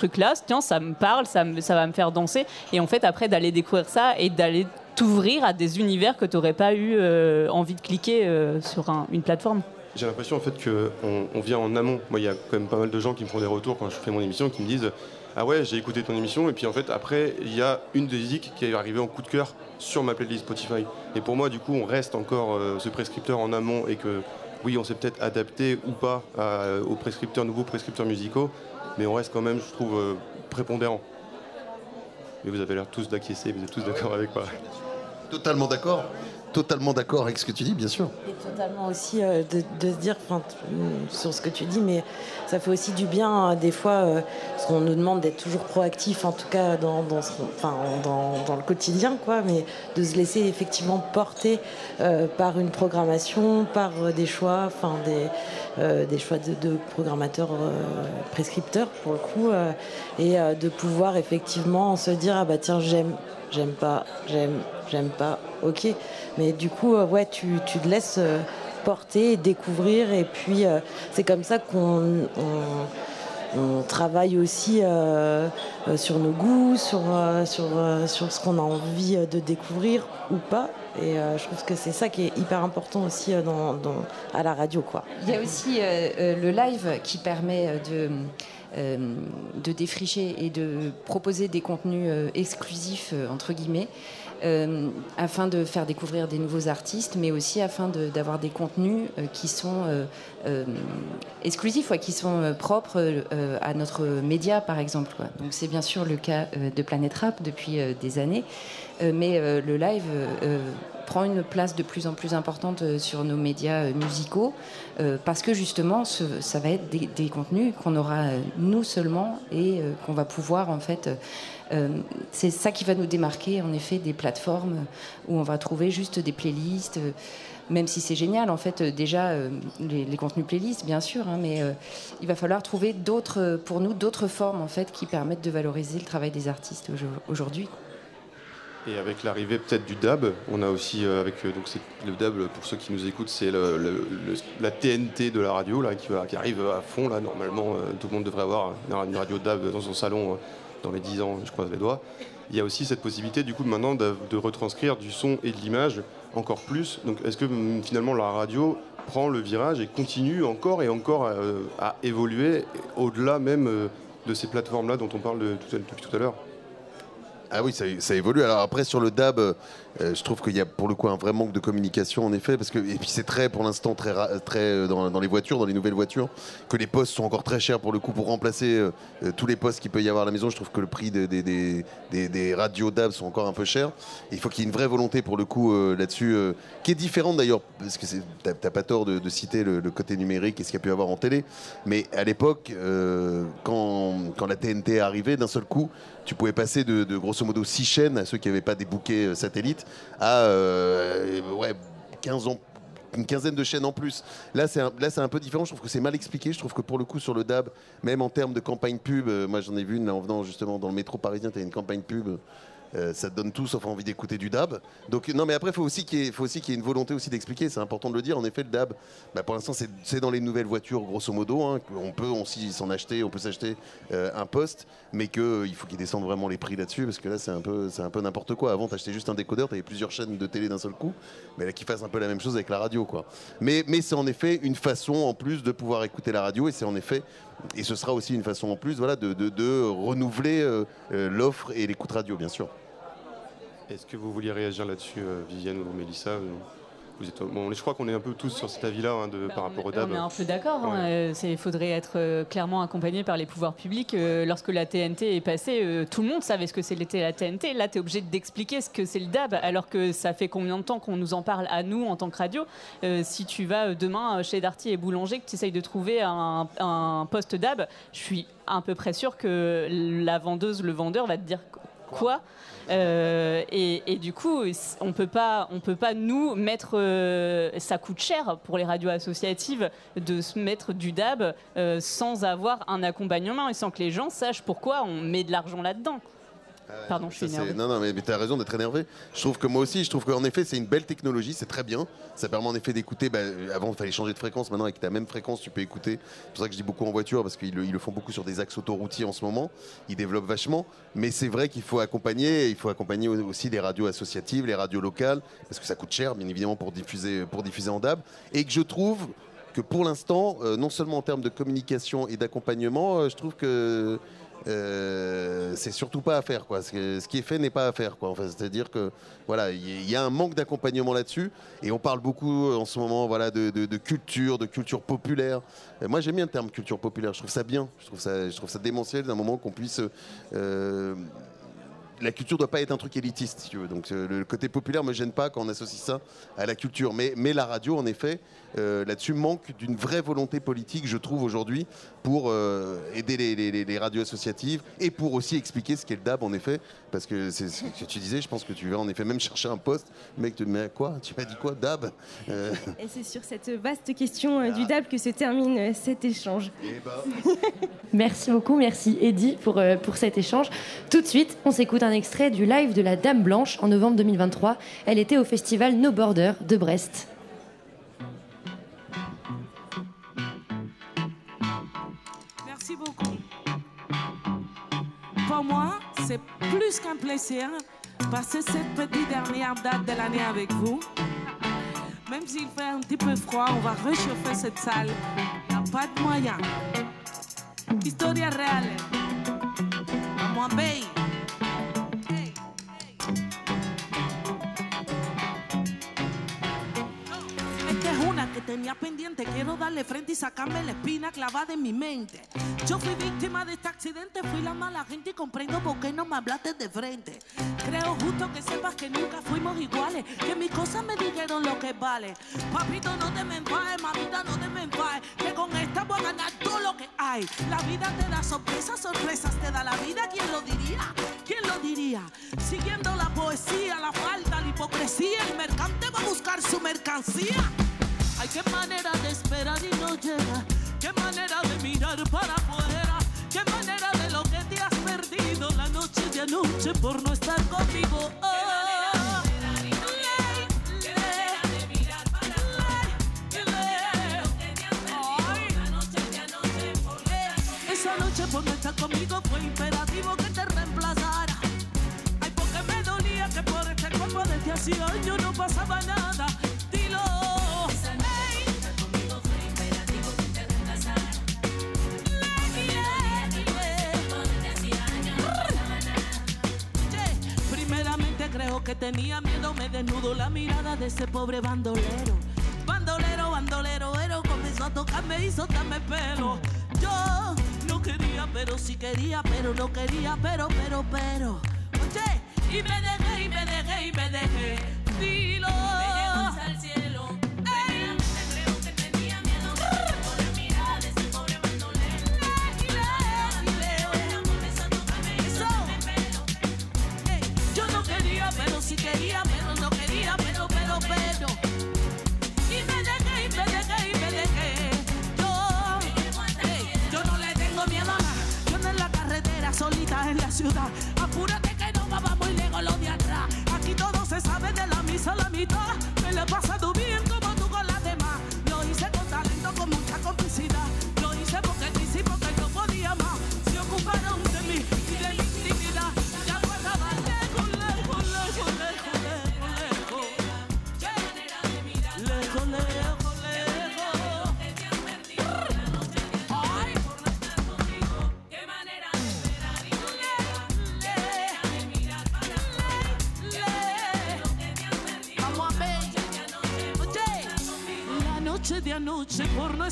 tiens, ça me parle, ça, va me faire danser. Et en fait, après, d'aller découvrir ça et d'aller t'ouvrir à des univers que tu n'aurais pas eu euh, envie de cliquer euh, sur un- une plateforme. J'ai l'impression en fait qu'on on vient en amont. Moi, il y a quand même pas mal de gens qui me font des retours quand je fais mon émission, qui me disent Ah ouais, j'ai écouté ton émission, et puis en fait, après, il y a une des musiques qui est arrivée en coup de cœur sur ma playlist Spotify. Et pour moi, du coup, on reste encore euh, ce prescripteur en amont, et que oui, on s'est peut-être adapté ou pas aux prescripteurs, nouveaux prescripteurs musicaux, mais on reste quand même, je trouve, euh, prépondérant. Mais vous avez l'air tous d'acquiescer, vous êtes tous d'accord avec moi. Totalement d'accord, totalement d'accord avec ce que tu dis, bien sûr. Et totalement aussi euh, de, se dire sur ce que tu dis, mais ça fait aussi du bien euh, des fois, euh, parce qu'on nous demande d'être toujours proactif, en tout cas dans, le quotidien, quoi, mais de se laisser effectivement porter par une programmation, par des choix, des, choix de, de programmateurs prescripteurs pour le coup, et de pouvoir effectivement se dire ah bah tiens j'aime, j'aime pas, j'aime, j'aime pas, ok, mais du coup euh, ouais tu, te laisses euh, porter, découvrir, et puis euh, c'est comme ça qu'on on- on travaille aussi sur nos goûts, sur, sur, sur ce qu'on a envie de découvrir ou pas. Et je trouve que c'est ça qui est hyper important aussi à la radio. Quoi. Il y a aussi le live qui permet de, euh, de défricher et de proposer des contenus exclusifs, entre guillemets, euh, afin de faire découvrir des nouveaux artistes, mais aussi afin de- d'avoir des contenus euh, qui sont euh, exclusifs, qui sont propres à notre média, par exemple. Donc c'est bien sûr le cas de Planète Rap depuis des années, mais le live prend une place de plus en plus importante sur nos médias musicaux, parce que justement, ça va être des, des contenus qu'on aura nous seulement et qu'on va pouvoir en fait. Euh, c'est ça qui va nous démarquer en effet des plateformes où on va trouver juste des playlists. euh, même si c'est génial, en fait, euh, déjà, les, contenus playlists, bien sûr, hein, mais il va falloir trouver d'autres, pour nous, d'autres formes, en fait, qui permettent de valoriser le travail des artistes aujo- aujourd'hui. Et avec l'arrivée peut-être du DAB, on a aussi avec donc le DAB pour ceux qui nous écoutent, c'est la TNT de la radio là qui, qui arrive à fond là. Normalement, tout le monde devrait avoir une radio DAB dans son salon dans les 10 ans, je croise les doigts. il y a aussi cette possibilité du coup maintenant de, retranscrire du son et de l'image encore plus. Donc est-ce que hum, finalement la radio prend le virage et continue encore et encore euh, à évoluer au-delà même euh, de ces plateformes-là dont on parle tout à- l'heure? Ah oui, ça, ça évolue. Alors après, sur le DAB, euh, je trouve qu'il y a pour le coup un vrai manque de communication, en effet, parce que et puis c'est très, pour l'instant, très, très euh, dans, les voitures, dans les nouvelles voitures, que les postes sont encore très chers pour le coup pour remplacer euh, tous les postes qu'il peut y avoir à la maison. Je trouve que le prix des, des, des, des- radios DAB sont encore un peu chers. Il faut qu'il y ait une vraie volonté pour le coup là-dessus, qui est différente d'ailleurs, parce que t'as pas tort de, citer le, côté numérique et ce qu'il y a pu avoir en télé, mais à l'époque, quand, quand la TNT est arrivée, d'un seul coup, tu pouvais passer de, de grosso modo 6 chaînes à ceux qui n'avaient pas des bouquets euh, à euh, ouais, 15 ans une quinzaine de chaînes en plus. Là, c'est un, peu différent. Je trouve que c'est mal expliqué. Je trouve que pour le coup, sur le DAB, même en termes de campagne pub, euh, moi j'en ai vu une en venant justement dans le métro parisien, tu as une campagne pub. Euh, ça te donne tout sauf envie d'écouter du DAB. Donc non, mais après, faut aussi qu'il y, ait- faut aussi qu'il y ait une volonté aussi d'expliquer. C'est important de le dire. En effet, le DAB, bah, pour l'instant, c'est dans les nouvelles voitures, grosso modo. hein, on peut aussi s'en acheter, on peut s'acheter euh, un poste, mais qu'il faut qu'ils descendent vraiment les prix là-dessus, parce que là, c'est un peu, n'importe quoi. Avant, t'achetais juste un décodeur, t'avais plusieurs chaînes de télé d'un seul coup, mais là, qu'ils fassent un peu la même chose avec la radio, quoi. Mais c'est en effet une façon en plus de pouvoir écouter la radio, et c'est en effet, et ce sera aussi une façon en plus, voilà, de, de- de renouveler euh, euh, l'offre et l'écoute radio, bien sûr. Est-ce que vous vouliez réagir là-dessus, euh, Viviane ou Mélissa vous êtes, bon, je crois qu'on est un peu tous sur cet avis-là hein, de- par rapport au DAB. On est un peu d'accord. hein, euh, Il faudrait être euh, clairement accompagné par les pouvoirs publics. Euh, lorsque la TNT est passée, tout le monde savait ce que c'était la TNT. Là, tu es obligé d'expliquer ce que c'est le DAB, alors que ça fait combien de temps qu'on nous en parle à nous en tant que radio Si tu vas demain chez Darty et Boulanger, que tu essayes de trouver un, un poste DAB, je suis à peu près sûr que la vendeuse, le vendeur va te dire quoi Euh, et, du coup, on peut pas, peut pas nous mettre. euh, ça coûte cher pour les radios associatives de se mettre du DAB euh, sans avoir un accompagnement et sans que les gens sachent pourquoi on met de l'argent là-dedans. Pardon, je suis énervée. Non, non, mais, tu as raison d'être énervé. Je trouve que moi aussi, je trouve qu'en effet, c'est une belle technologie, c'est très bien. Ça permet en effet d'écouter. bah, avant, il fallait changer de fréquence. Maintenant, avec ta même fréquence, tu peux écouter. C'est pour ça que je dis beaucoup en voiture, parce qu'ils le, ils le font beaucoup sur des axes autoroutiers en ce moment. Ils développent vachement. Mais c'est vrai qu'il faut accompagner. Il faut accompagner au- aussi les radios associatives, les radios locales, parce que ça coûte cher, bien évidemment, pour diffuser, pour diffuser en DAB. Et que je trouve que pour l'instant, euh, non seulement en termes de communication et d'accompagnement, euh, je trouve que euh, c'est surtout pas à faire quoi. Ce, qui est fait n'est pas à faire quoi. Enfin, c'est-à-dire que voilà, il y, a un manque d'accompagnement là-dessus et on parle beaucoup euh, en ce moment voilà de, culture, de culture populaire. Euh, moi j'aime bien le terme culture populaire. Je trouve ça bien. Je trouve ça, je trouve ça démentiel d'un moment qu'on puisse la culture doit pas être un truc élitiste, si tu veux. Donc le côté populaire me gêne pas quand on associe ça à la culture. Mais, mais la radio, en effet, euh, là-dessus manque d'une vraie volonté politique, je trouve aujourd'hui, pour euh, aider les, les- les- les radios associatives et pour aussi expliquer ce qu'est le DAB, en effet. Parce que c'est ce que tu disais, je pense que tu vas en effet même chercher un poste. Mec dit, mais quoi? Tu m'as dit quoi DAB Euh, Et c'est sur cette vaste question euh, du DAB que se termine euh, cet échange. Merci beaucoup, merci Eddy pour, euh, pour cet échange. Tout de suite, on s'écoute un extrait du live de la Dame Blanche en novembre 2023. Elle était au festival No Border de Brest. Pour moi, c'est plus qu'un plaisir passer cette petite dernière date de l'année avec vous. Même s'il fait un petit peu froid, on va réchauffer cette salle. Il n'y a pas de moyen. Historia real. Vamos a que tenía pendiente. Quiero darle frente y sacarme la espina clavada en mi mente. Yo fui víctima de este accidente, fui la mala gente y comprendo por qué no me hablaste de frente. Creo justo que sepas que nunca fuimos iguales, que mis cosas me dijeron lo que vale. Papito, no te me enfades, mamita, no te me enfades, que con esta voy a ganar todo lo que hay. La vida te da sorpresas, sorpresas te da la vida. ¿Quién lo diría? ¿Quién lo diría? Siguiendo la poesía, la falta, la hipocresía, el mercante va a buscar su mercancía. Ay, qué manera de esperar y no llega. Qué manera de mirar para afuera. Qué manera de lo que te has perdido la noche de anoche por no estar conmigo. Oh. Esa noche por no estar conmigo fue imperativo que te reemplazara. años no pasaba nada. Que tenía miedo, me desnudo la mirada de ese pobre bandolero. Bandolero, bandolero, ero comenzó a tocarme y soltarme pelo. Yo no quería, pero sí quería, pero no quería, pero, pero, pero. Oye, y me dejé, y me dejé, y me dejé. Dilo. En la ciudad. Apúrate que no va, muy lejos lo de atrás. Aquí todo se sabe de la misa a la mitad. Me lo he por.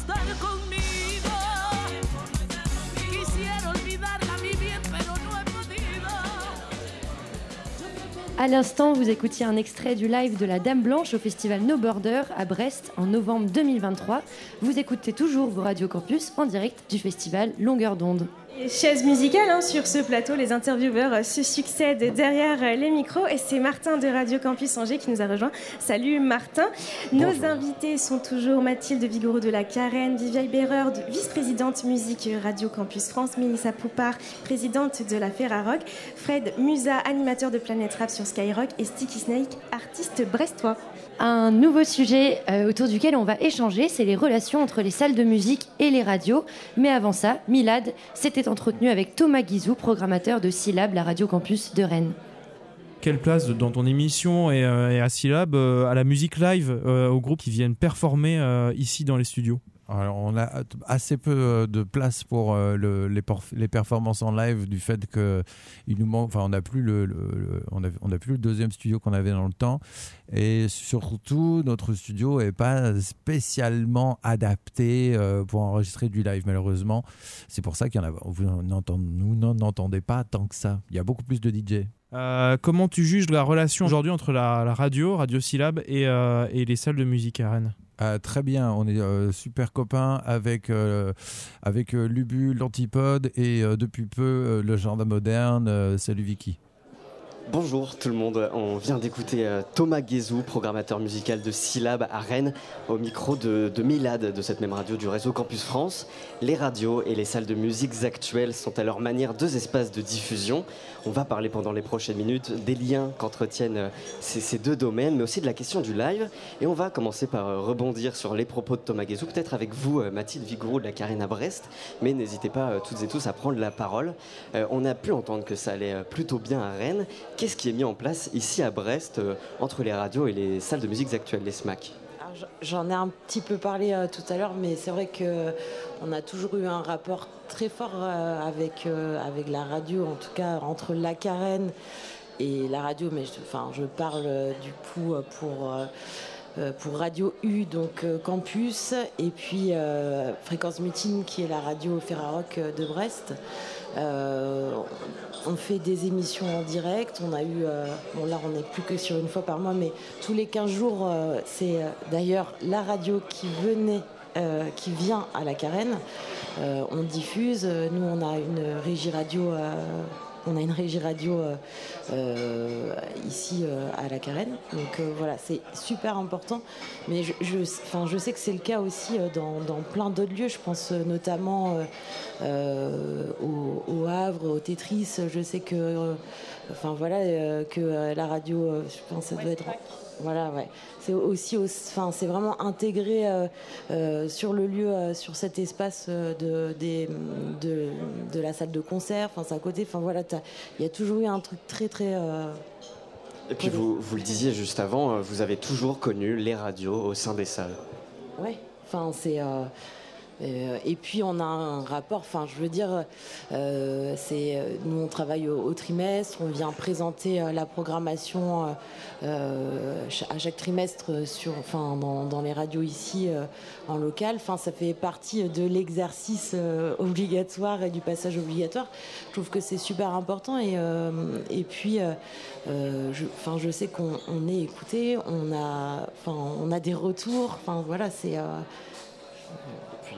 À l'instant, vous écoutiez un extrait du live de la Dame Blanche au festival No Border à Brest en novembre 2023. Vous écoutez toujours vos Radio Campus en direct du festival Longueur d'onde. Les chaises musicales hein, sur ce plateau, les intervieweurs euh, se succèdent derrière euh, les micros et c'est Martin de Radio Campus Angers qui nous a rejoint. Salut Martin. Nos invités sont toujours Mathilde Vigouroux de la Carène, Viviane Berreur, de- vice-présidente musique Radio Campus France, Mélissa Poupard, présidente de la Ferrarock, Fred Musa, animateur de Planète Rap sur Skyrock et Sticky Snake, artiste brestois. Un nouveau sujet euh, autour duquel on va échanger, c'est les relations entre les salles de musique et les radios. Mais avant ça, Milad entretenu avec Thomas Guizou, programmateur de Syllab, la radio campus de Rennes. Quelle place dans ton émission et, euh, à Syllab euh, à la musique live, euh, aux groupes qui viennent performer ici dans les studios? Alors, on a assez peu euh, de place pour euh, le- les, performances en live du fait que n'a plus le, deuxième studio qu'on avait dans le temps, et surtout notre studio est pas spécialement adapté euh, pour enregistrer du live malheureusement. C'est pour ça qu'il y en a, n'en entendez pas tant que ça. Il y a beaucoup plus de DJ. Comment tu juges la relation aujourd'hui entre la, radio, Radio Syllab, et, et les salles de musique à Rennes Ah, très bien, on est euh, super copains avec, euh, avec euh, Lubu, l'Antipode et depuis peu le Jardin Moderne. Salut Vicky. Bonjour tout le monde, on vient d'écouter euh, Thomas Guézou, programmateur musical de Syllab à Rennes, au micro de, Milad de cette même radio du réseau Campus France. Les radios et les salles de musique actuelles sont à leur manière deux espaces de diffusion. On va parler pendant les prochaines minutes des liens qu'entretiennent euh, ces, deux domaines, mais aussi de la question du live. Et on va commencer par euh, rebondir sur les propos de Thomas Guézou, peut-être avec vous Mathilde Vigourou de la Carène à Brest, mais n'hésitez pas toutes et tous à prendre la parole. On a pu entendre que ça allait plutôt bien à Rennes. Qu'est-ce qui est mis en place ici à Brest euh, entre les radios et les salles de musique actuelles, les SMAC? J'en ai un petit peu parlé euh, tout à l'heure, mais c'est vrai que on a toujours eu un rapport très fort euh, avec, euh, avec la radio, en tout cas entre la Carène et la radio. Mais je, je parle euh, du coup euh, pour, euh, euh, pour Radio U, donc euh, campus, et puis euh, Fréquence Mutine, qui est la radio Ferrarock euh, de Brest. Euh, on fait des émissions en direct. On a eu, euh, bon là on n'est plus que sur une fois par mois, mais tous les 15 jours, euh, c'est d'ailleurs la radio qui venait, qui vient à la Carène. On diffuse. Nous on a une régie radio. On a une régie radio euh, euh, ici euh, à la Carène. Donc voilà, c'est super important. Mais je, je, enfin, je sais que c'est le cas aussi dans, dans plein d'autres lieux. Je pense notamment au, au Havre, au Tetris. Je sais que, enfin voilà, que la radio, je pense ça doit être. Voilà, ouais. C'est aussi, au- enfin, c'est vraiment intégré euh, euh, sur le lieu, euh, sur cet espace de, des- de, de la salle de concert. Enfin, c'est à côté. Enfin voilà, il y a toujours eu un truc très très Et puis vous, vous le disiez juste avant, vous avez toujours connu les radios au sein des salles. Ouais, enfin c'est et puis on a un rapport, enfin je veux dire, euh, c'est nous on travaille au, trimestre, on vient présenter euh, la programmation à chaque trimestre sur, enfin dans, les radios ici en local. Enfin ça fait partie de l'exercice obligatoire et du passage obligatoire. Je trouve que c'est super important et et puis, je, je sais qu'on est écouté, on a, on a des retours. Enfin voilà c'est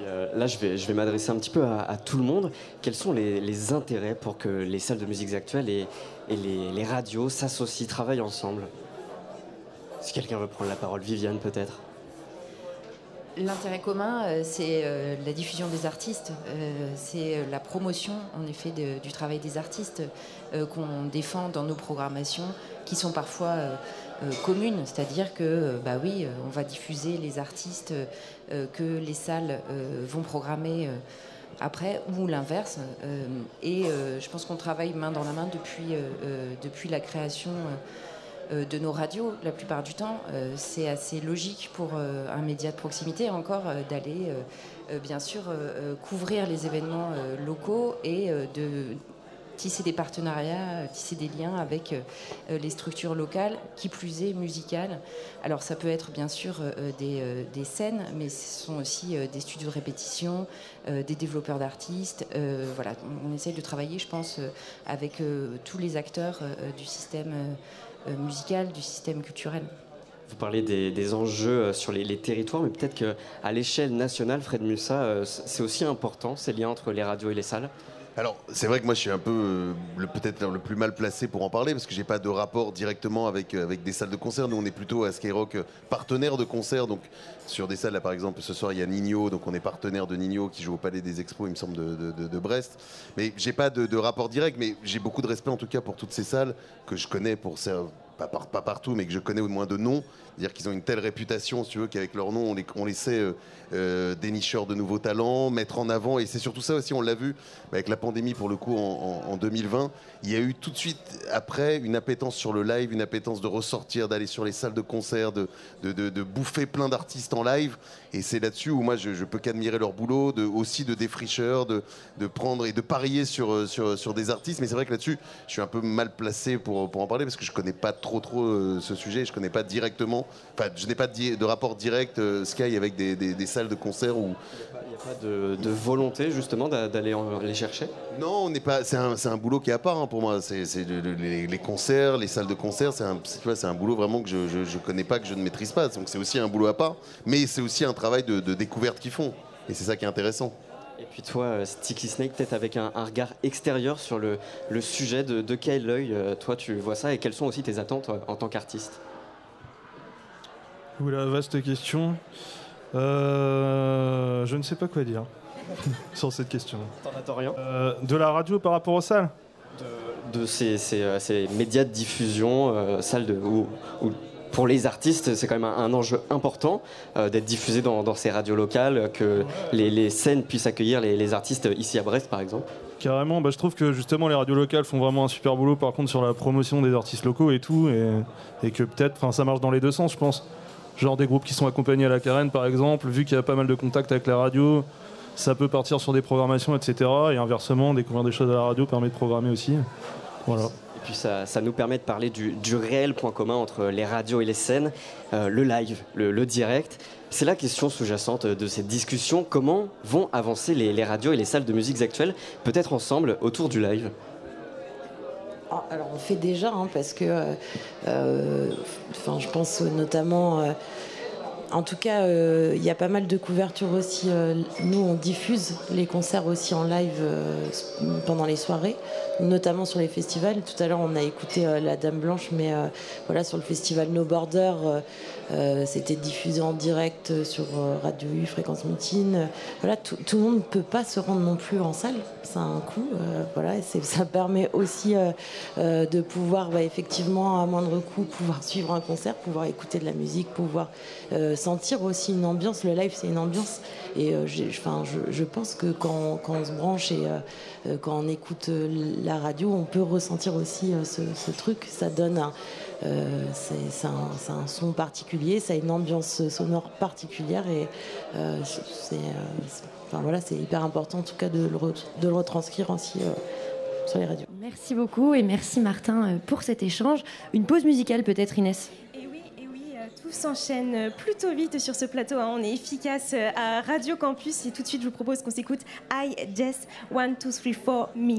euh, là, je vais, m'adresser un petit peu à, tout le monde. Quels sont les, intérêts pour que les salles de musique actuelles et, les, radios s'associent, travaillent ensemble? Si quelqu'un veut prendre la parole, Viviane peut-être. L'intérêt commun, euh, c'est euh, la diffusion des artistes, c'est la promotion en effet du travail des artistes qu'on défend dans nos programmations qui sont parfois euh, commune, c'est-à-dire que, bah oui, on va diffuser les artistes que les salles vont programmer après ou l'inverse. et je pense qu'on travaille main dans la main depuis, depuis la création de nos radios. La plupart du temps, c'est assez logique pour un média de proximité encore d'aller, bien sûr, couvrir les événements locaux et de tisser des partenariats, euh, tisser des liens avec euh, euh, les structures locales, qui plus est musicales. Alors ça peut être bien sûr des, scènes, mais ce sont aussi des studios de répétition, des développeurs d'artistes. voilà, on essaye de travailler, je pense, avec tous les acteurs du système musical, du système culturel. Vous parlez des, enjeux sur les, les territoires, mais peut-être qu'à l'échelle nationale, Fred Mussa, c'est aussi important ces liens entre les radios et les salles? Alors, c'est vrai que moi, je suis un peu euh, peut-être le plus mal placé pour en parler parce que j'ai pas de rapport directement avec, euh, des salles de concert. Nous, on est plutôt à Skyrock euh, partenaire de concert. Donc, sur des salles, là, par exemple, ce soir, il y a Nino. Donc, on est partenaire de Nino qui joue au Palais des Expos, il me semble, de, Brest. Mais j'ai pas de, de, rapport direct, mais j'ai beaucoup de respect en tout cas pour toutes ces salles que je connais pour pas, partout, mais que je connais au moins de nom. C'est-à-dire qu'ils ont une telle réputation, si tu veux, qu'avec leur nom, on les, on sait euh, euh, dénicheurs de nouveaux talents, mettre en avant. Et c'est surtout ça aussi, on l'a vu avec la pandémie, pour le coup, en, 2020. Il y a eu tout de suite, après, une appétence sur le live, une appétence de ressortir, d'aller sur les salles de concert, de, de, bouffer plein d'artistes en live. Et c'est là-dessus où moi, je, je peux qu'admirer leur boulot, aussi de défricheur, de, prendre et de parier sur, euh, sur, des artistes. Mais c'est vrai que là-dessus, je suis un peu mal placé pour, en parler parce que je connais pas trop, trop ce sujet. Je connais pas directement Enfin, je n'ai pas de, rapport direct euh, Sky avec des, salles de concert où. Il n'y a pas de, volonté justement d'aller les chercher? Non, on n'est pas. C'est un, boulot qui est à part hein, pour moi. C'est les, concerts, les salles de concert. C'est un, un boulot vraiment que je, ne connais pas, que je ne maîtrise pas. Donc c'est aussi un boulot à part, mais c'est aussi un travail de, découverte qu'ils font. Et c'est ça qui est intéressant. Et puis toi, euh, Sticky Snake, peut-être avec un, regard extérieur sur le, sujet, de, de quel œil euh, toi tu vois ça et quelles sont aussi tes attentes en tant qu'artiste? Oula, vaste question. Euh, je ne sais pas quoi dire sur cette question. T'en attends rien? Euh, De la radio par rapport aux salles? De, ces, euh, ces, médias de diffusion, salles de, où, pour les artistes, c'est quand même un, enjeu important d'être diffusé dans, ces radios locales, que les, scènes puissent accueillir les, artistes ici à Brest, par exemple. Carrément, bah, je trouve que justement les radios locales font vraiment un super boulot par contre sur la promotion des artistes locaux et tout, et, et que peut-être ça marche dans les deux sens, je pense genre des groupes qui sont accompagnés à la carène par exemple, vu qu'il y a pas mal de contacts avec la radio, ça peut partir sur des programmations, etc. Et inversement, découvrir des choses à la radio permet de programmer aussi. Voilà. Et puis ça, nous permet de parler du, réel point commun entre les radios et les scènes, euh, le live, le, direct. C'est la question sous-jacente de cette discussion. Comment vont avancer les, les radios et les salles de musique actuelles, peut-être ensemble, autour du live? Alors on fait déjà, hein, parce que euh, euh, je pense notamment euh, en tout cas, il y a pas mal de couvertures aussi. nous, on diffuse les concerts aussi en live pendant les soirées, notamment sur les festivals. Tout à l'heure, on a écouté La Dame Blanche, mais voilà, sur le festival No Border, c'était diffusé en direct sur euh, Radio U, Fréquence Mutine. Voilà, tout, le monde ne peut pas se rendre non plus en salle. C'est un coût. Euh, voilà, ça permet aussi de pouvoir, bah, effectivement, à moindre coût, pouvoir suivre un concert, pouvoir écouter de la musique, pouvoir sentir aussi une ambiance. Le live, c'est une ambiance. Et enfin, je, pense que quand, on se branche et quand on écoute la radio, on peut ressentir aussi ce, truc. Ça donne un. C'est un, son particulier, ça a une ambiance sonore particulière et c'est enfin, voilà, hyper important en tout cas de le, de le retranscrire aussi sur les radios. Merci beaucoup et merci Martin euh, pour cet échange. Une pause musicale peut-être Inès? Et oui, et oui, euh, tout s'enchaîne plutôt vite sur ce plateau. Hein. On est efficace euh, à Radio Campus et tout de suite je vous propose qu'on s'écoute I Just 1, 2, 3, 4, Me.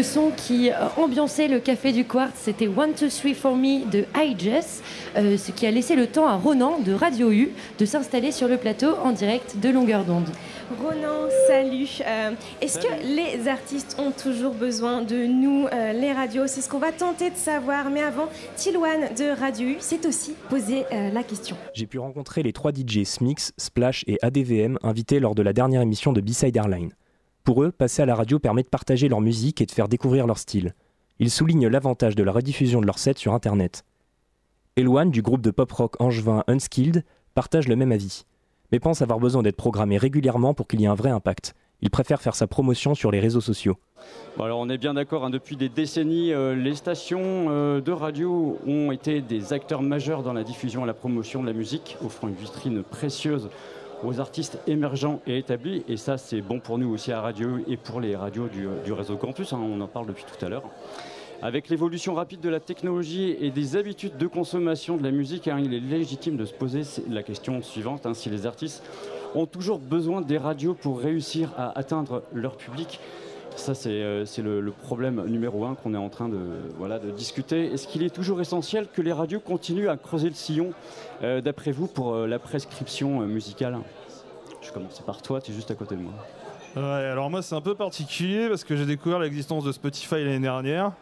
Ce son qui euh, ambiançait le café du Quartz, c'était One, Two, Three for Me de iJess, euh, ce qui a laissé le temps à Ronan de Radio U de s'installer sur le plateau en direct de longueur d'onde. Ronan, salut. Euh, est-ce que les artistes ont toujours besoin de nous, les radios? C'est ce qu'on va tenter de savoir. Mais avant, Tilouane de Radio U s'est aussi posé la question. J'ai pu rencontrer les trois DJ Smix, Splash et ADVM invités lors de la dernière émission de B-Side Airline. Pour eux, passer à la radio permet de partager leur musique et de faire découvrir leur style. Ils soulignent l'avantage de la rediffusion de leurs sets sur Internet. Eloane, du groupe de pop-rock angevin Unskilled, partage le même avis, mais pense avoir besoin d'être programmé régulièrement pour qu'il y ait un vrai impact. Il préfère faire sa promotion sur les réseaux sociaux. alors on est bien d'accord, hein, depuis des décennies, euh, les stations euh, de radio ont été des acteurs majeurs dans la diffusion et la promotion de la musique, offrant une vitrine précieuse aux artistes émergents et établis. Et ça, c'est bon pour nous aussi à Radio et pour les radios du, réseau campus. Hein, on en parle depuis tout à l'heure. Avec l'évolution rapide de la technologie et des habitudes de consommation de la musique, hein, il est légitime de se poser la question suivante hein, si les artistes ont toujours besoin des radios pour réussir à atteindre leur public. Ça, c'est euh, le, problème numéro un qu'on est en train de, discuter. Est-ce qu'il est toujours essentiel que les radios continuent à creuser le sillon, euh, d'après vous, pour euh, la prescription musicale? Je vais commencer par toi, tu es juste à côté de moi. Ouais, alors moi, c'est un peu particulier parce que j'ai découvert l'existence de Spotify l'année dernière.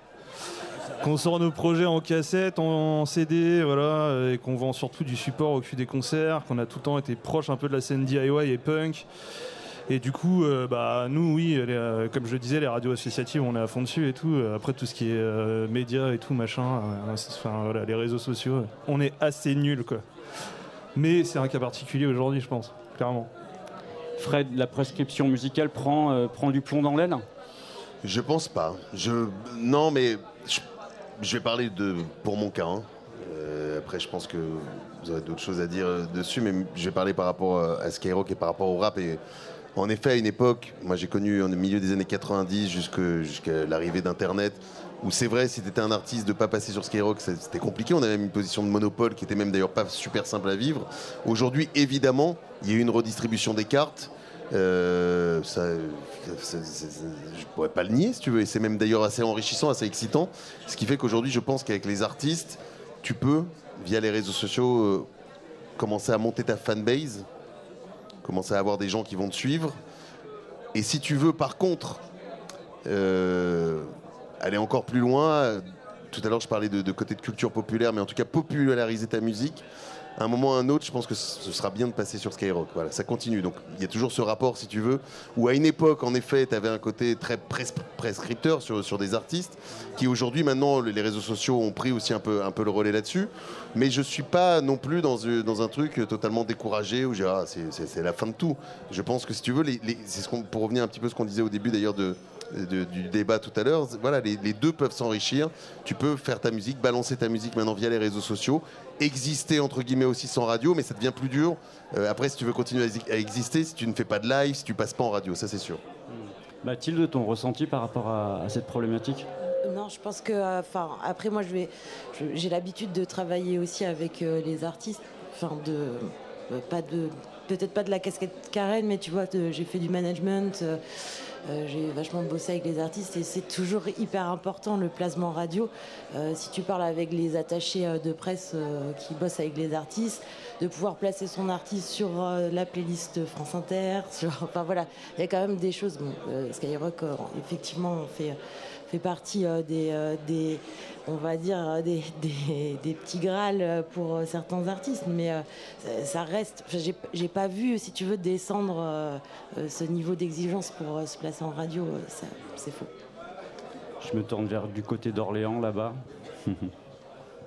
Qu'on sort nos projets en cassette, en CD, voilà, et qu'on vend surtout du support au cul des concerts, qu'on a tout le temps été proche un peu de la scène DIY et punk. Et du coup, euh, bah, nous, oui, euh, comme je le disais, les radios associatives, on est à fond dessus et tout. Après, tout ce qui est euh, médias et tout, machin, enfin, voilà, les réseaux sociaux, on est assez nuls, quoi. Mais c'est un cas particulier aujourd'hui, je pense, clairement. Fred, la prescription musicale prend, prend du plomb dans l'aile? Je pense pas. Je... Non, mais je, vais parler de, pour mon cas. Hein. après, je pense que vous aurez d'autres choses à dire dessus, mais je vais parler par rapport à Skyrock et par rapport au rap. Et en effet, à une époque, moi j'ai connu au milieu des années 90 jusqu'à l'arrivée d'Internet, où c'est vrai, si tu étais un artiste de pas passer sur Skyrock, c'était compliqué. On avait même une position de monopole qui était même d'ailleurs pas super simple à vivre. Aujourd'hui, évidemment, il y a eu une redistribution des cartes. Euh, ça, je pourrais pas le nier si tu veux, et c'est même d'ailleurs assez enrichissant, assez excitant. Ce qui fait qu'aujourd'hui, je pense qu'avec les artistes, tu peux, via les réseaux sociaux, euh, commencer à monter ta fanbase commencer à avoir des gens qui vont te suivre. Et si tu veux, par contre, euh, aller encore plus loin, tout à l'heure je parlais de, côté de culture populaire, mais en tout cas populariser ta musique, à un moment ou à un autre, je pense que ce sera bien de passer sur Skyrock. Voilà, ça continue. Donc il y a toujours ce rapport, si tu veux, où à une époque, en effet, tu avais un côté très prescripteur sur, sur des artistes, qui aujourd'hui, maintenant, les réseaux sociaux ont pris aussi un peu, un peu le relais là-dessus. Mais je suis pas non plus dans, dans un truc totalement découragé où j'ai ah, c'est la fin de tout. Je pense que si tu veux, c'est ce pour revenir un petit peu à ce qu'on disait au début d'ailleurs de, du débat tout à l'heure, voilà, les, les, deux peuvent s'enrichir. Tu peux faire ta musique, balancer ta musique maintenant via les réseaux sociaux, exister entre guillemets aussi sans radio, mais ça devient plus dur. Euh, après, si tu veux continuer à, exister, si tu ne fais pas de live, si tu passes pas en radio, ça c'est sûr. Hmm. Mathilde, ton ressenti par rapport à, cette problématique? Non, je pense que, euh, enfin, après moi, je vais, j'ai l'habitude de travailler aussi avec euh, les artistes, enfin, de, pas de, peut-être pas de la casquette carène, mais tu vois, j'ai fait du management. Euh, j'ai vachement bossé avec les artistes et c'est toujours hyper important le placement radio. Euh, si tu parles avec les attachés euh, de presse qui bossent avec les artistes, de pouvoir placer son artiste sur la playlist France Inter, enfin voilà, il y a quand même des choses. Skyrock, effectivement, fait fait partie des, des, on va dire, des, des, petits grâles pour certains artistes, mais ça reste. J'ai pas vu, si tu veux, descendre ce niveau d'exigence pour se placer en radio, c'est faux. Je me tourne vers du côté d'Orléans là-bas.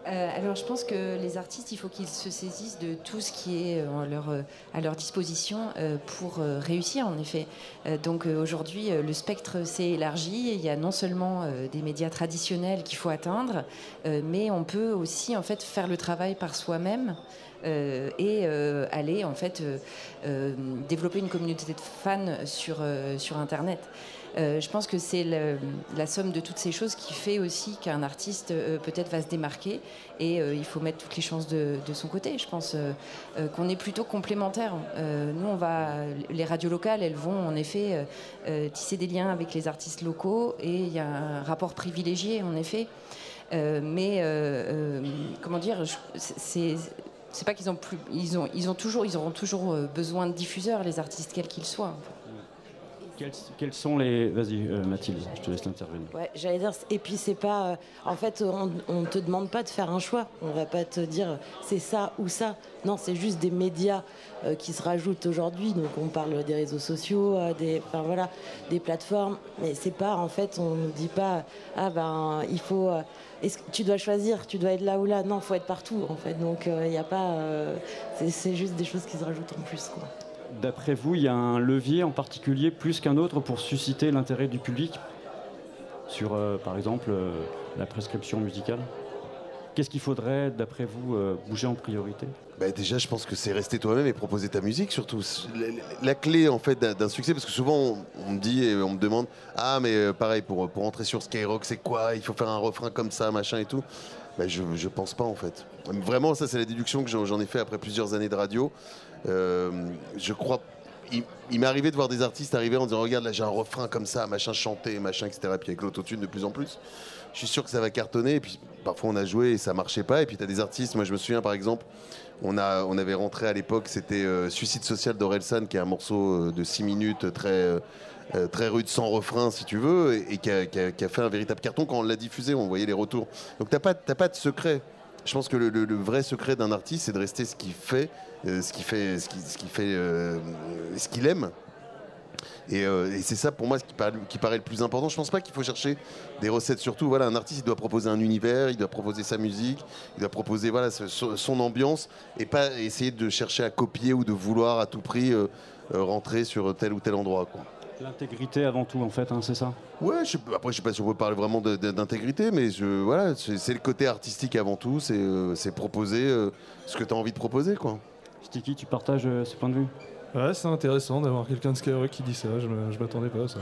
Euh, alors je pense que les artistes, il faut qu'ils se saisissent de tout ce qui est euh, euh, à leur disposition pour réussir en effet. donc aujourd'hui, le spectre s'est élargi. Il y a non seulement des médias traditionnels qu'il faut atteindre, mais on peut aussi en fait faire le travail par soi-même. et aller en fait développer une communauté de fans sur Internet. Euh, je pense que c'est la somme de toutes ces choses qui fait aussi qu'un artiste euh, peut-être va se démarquer et euh, il faut mettre toutes les chances de, son côté. Je pense qu'on est plutôt complémentaires. nous, on va, les radios locales, elles vont en effet tisser des liens avec les artistes locaux et il y a un rapport privilégié en effet. mais comment dire, c'est pas qu'ils ont plus, ils ont, ils ont toujours, ils auront toujours besoin de diffuseurs, les artistes quels qu'ils soient. Quels, sont les. Vas-y, euh, Mathilde, je te laisse l'intervenir. Ouais, j'allais dire. Et puis, c'est pas. Euh, en fait, on ne te demande pas de faire un choix. On va pas te dire c'est ça ou ça. Non, c'est juste des médias euh, qui se rajoutent aujourd'hui. Donc, on parle des réseaux sociaux, des, enfin, voilà, des plateformes. Mais c'est pas. En fait, on nous dit pas ah ben, il faut. est-ce que tu dois choisir Tu dois être là ou là Non, il faut être partout, en fait. Donc, il n'y a pas. c'est juste des choses qui se rajoutent en plus, quoi d'après vous, il y a un levier en particulier plus qu'un autre pour susciter l'intérêt du public sur, euh, par exemple, euh, la prescription musicale? Qu'est-ce qu'il faudrait, d'après vous, euh, bouger en priorité? Bah Déjà, je pense que c'est rester toi-même et proposer ta musique, surtout. La, clé, en fait, d'un succès, parce que souvent, on, me dit et on me demande Ah, mais pareil, pour, pour entrer sur Skyrock, c'est quoi? Il faut faire un refrain comme ça, machin et tout. Bah, je, je pense pas, en fait. Vraiment, ça, c'est la déduction que j'en ai fait après plusieurs années de radio. Je crois il, m'est arrivé de voir des artistes arriver en disant regarde là j'ai un refrain comme ça, machin chanté, machin, etc. Puis avec l'autotune de plus en plus, je suis sûr que ça va cartonner. Et puis parfois on a joué et ça marchait pas. Et puis tu as des artistes, moi je me souviens par exemple, on, avait rentré à l'époque, c'était euh, Suicide Social d'Orelsan, qui est un morceau euh, de 6 minutes très, euh, très rude, sans refrain si tu veux, et, qui, a, fait un véritable carton. Quand on l'a diffusé, on voyait les retours. Donc t'as pas, pas de secret. Je pense que le vrai secret d'un artiste, c'est de rester ce qu'il fait euh, ce qu'il fait, ce qui, fait, euh, ce qu'il aime. Euh, et, c'est ça pour moi ce qui paraît, qui paraît, le plus important. Je pense pas qu'il faut chercher des recettes surtout. Voilà, un artiste il doit proposer un univers, il doit proposer sa musique, il doit proposer voilà son ambiance et pas essayer de chercher à copier ou de vouloir à tout prix rentrer sur tel ou tel endroit. L'intégrité avant tout, en fait, hein, c'est ça Ouais, je, après, je sais pas si on peut parler vraiment d'intégrité, mais je, voilà, c'est le côté artistique avant tout, c'est proposer ce que tu as envie de proposer. quoi. Sticky, tu partages euh, ce point de vue? Ouais, c'est intéressant d'avoir quelqu'un de Skyrock qui dit ça. Je m'attendais pas à ça.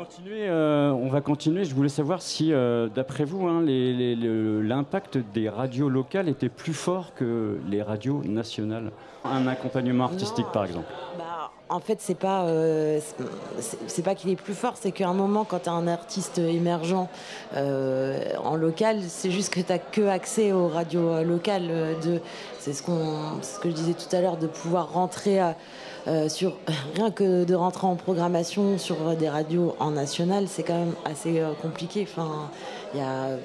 On va continuer. Euh, on va continuer. Je voulais savoir si, euh, d'après vous, hein, l'impact des radios locales était plus fort que les radios nationales. Un accompagnement artistique, par exemple. Bah, en fait, c'est pas, euh, c'est pas qu'il est plus fort, c'est qu'à un moment, quand tu as un artiste émergent en local, c'est juste que tu n'as que accès aux radios locales. De, c'est ce, qu'on, ce que je disais tout à l'heure, de pouvoir rentrer sur rien que de rentrer en programmation sur des radios en national, c'est quand même assez compliqué. Y a,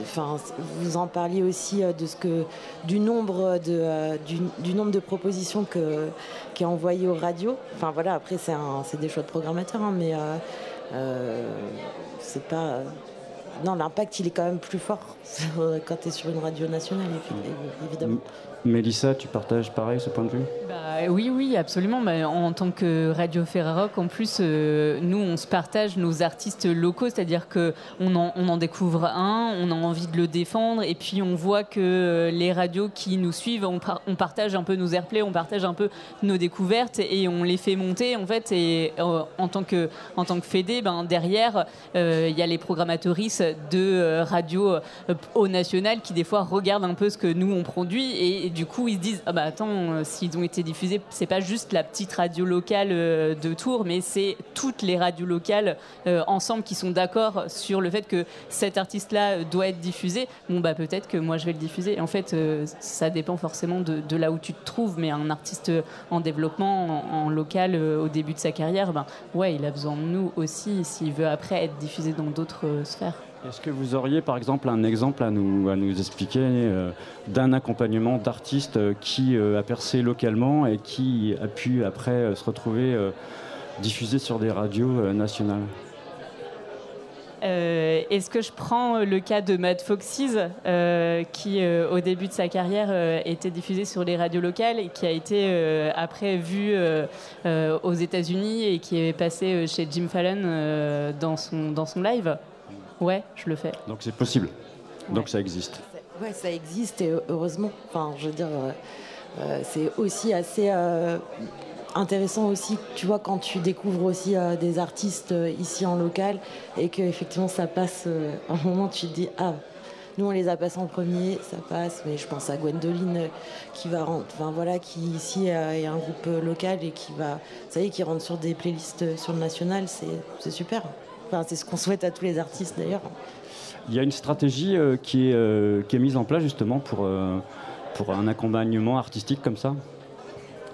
enfin, vous en parliez aussi de ce que, du nombre de, nombre de propositions que qui est envoyé aux radios. Enfin voilà, après c'est des choix de programmateurs, hein, mais euh, euh, c'est pas. Non, l'impact il est quand même plus fort quand tu es sur une radio nationale, évidemment. Mélissa, tu partages pareil ce point de vue? Bah, Oui, oui, absolument. Bah, en tant que Radio Ferrarock, en plus, euh, nous, on se partage nos artistes locaux, c'est-à-dire qu'on en, on en découvre un, on a envie de le défendre, et puis on voit que euh, les radios qui nous suivent, on, partage un peu nos airplays, on partage un peu nos découvertes, et on les fait monter, en fait. Et euh, en tant que, en tant que fédé, ben, derrière, il y a les programmatrices de radio au national qui, des fois, regardent un peu ce que nous, on produit, et du coup, ils se disent ah bah attends, euh, s'ils ont été diffusés, c'est pas juste la petite radio locale euh, de Tours, mais c'est toutes les radios locales euh, ensemble qui sont d'accord sur le fait que cet artiste-là doit être diffusé. Bon bah peut-être que moi je vais le diffuser. en fait, ça dépend forcément de, là où tu te trouves, mais un artiste en développement, en, local, au début de sa carrière, ben ouais, il a besoin de nous aussi s'il veut après être diffusé dans d'autres sphères. Est-ce que vous auriez par exemple un exemple à nous, expliquer euh, d'un accompagnement d'artiste euh, qui euh, a percé localement et qui a pu après se retrouver diffusé sur des radios nationales? Est-ce que je prends le cas de Mad Foxes, qui au début de sa carrière était diffusé sur les radios locales et qui a été après vu aux États-Unis et qui est passé chez Jim Fallon dans son live? Ouais, je le fais. Donc c'est possible. Donc ça existe. Ouais, ça existe et heureusement. Enfin, je veux dire, euh, euh, c'est aussi assez euh, intéressant aussi, tu vois, quand tu découvres aussi des artistes ici en local et que effectivement ça passe. un moment, tu te dis ah. Nous, on les a passés en premier, ça passe, mais je pense à Gwendoline qui va enfin voilà, qui ici est un groupe local et qui va, ça y est, qui rentre sur des playlists sur le national, c'est super c'est ce qu'on souhaite à tous les artistes d'ailleurs. Il y a une stratégie euh, qui, est, euh, qui, est, mise en place justement pour, euh, pour un accompagnement artistique comme ça?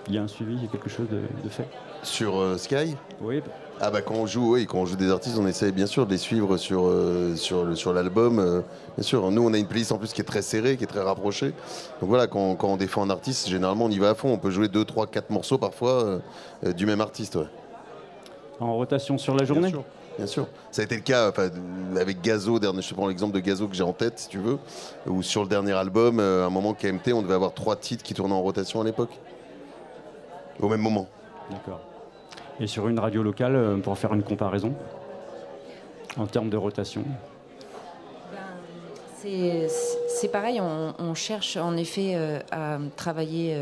Il y a un suivi, il y a quelque chose de, fait? Sur Sky? Oui. Ah bah quand on joue, oui, quand on joue des artistes, on essaie bien sûr de les suivre sur, sur, sur l'album. bien sûr, nous on a une playlist en plus qui est très serrée, qui est très rapprochée. Donc voilà, quand, quand on défend un artiste, généralement on y va à fond. On peut jouer 2, 3, 4 morceaux parfois du même artiste. En rotation sur la journée? Bien sûr. Ça a été le cas avec Gazo, je prends l'exemple de Gazo que j'ai en tête, si tu veux, où sur le dernier album, euh, à un moment KMT, on devait avoir trois titres qui tournaient en rotation à l'époque. Au même moment. D'accord. Et sur une radio locale, euh, pour faire une comparaison, en termes de rotation? Ben, c'est pareil, on, cherche en effet euh, à travailler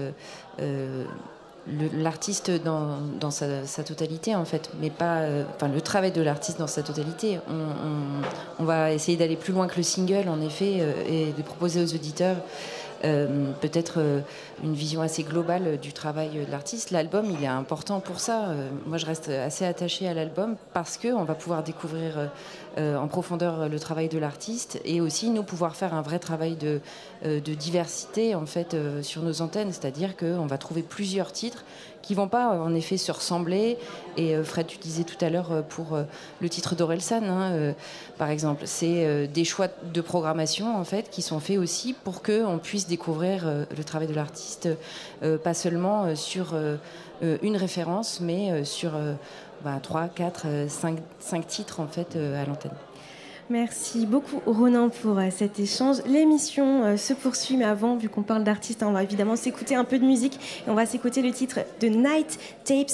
l'artiste dans, sa, totalité en fait, mais pas euh, enfin le travail de l'artiste dans sa totalité. On, va essayer d'aller plus loin que le single en effet euh, et de proposer aux auditeurs peut-être une vision assez globale du travail de l'artiste. L'album, il est important pour ça. moi, je reste assez attachée à l'album parce qu'on va pouvoir découvrir en profondeur le travail de l'artiste et aussi nous pouvoir faire un vrai travail de, de diversité en fait sur nos antennes, c'est-à-dire qu'on va trouver plusieurs titres qui vont pas en effet se ressembler. Et euh, Fred, tu disais tout à l'heure euh, pour euh, le titre d'Orelsan, hein, par exemple, c'est des choix de programmation qui sont faits aussi pour que on puisse découvrir le travail de l'artiste, pas seulement sur une référence, mais sur bah, 3, 4, 5, 5 titres en fait à l'antenne. Merci beaucoup Ronan pour euh, cet échange. L'émission euh, se poursuit, mais avant, vu qu'on parle d'artistes, on va évidemment s'écouter un peu de musique. On va s'écouter le titre de Night Tapes.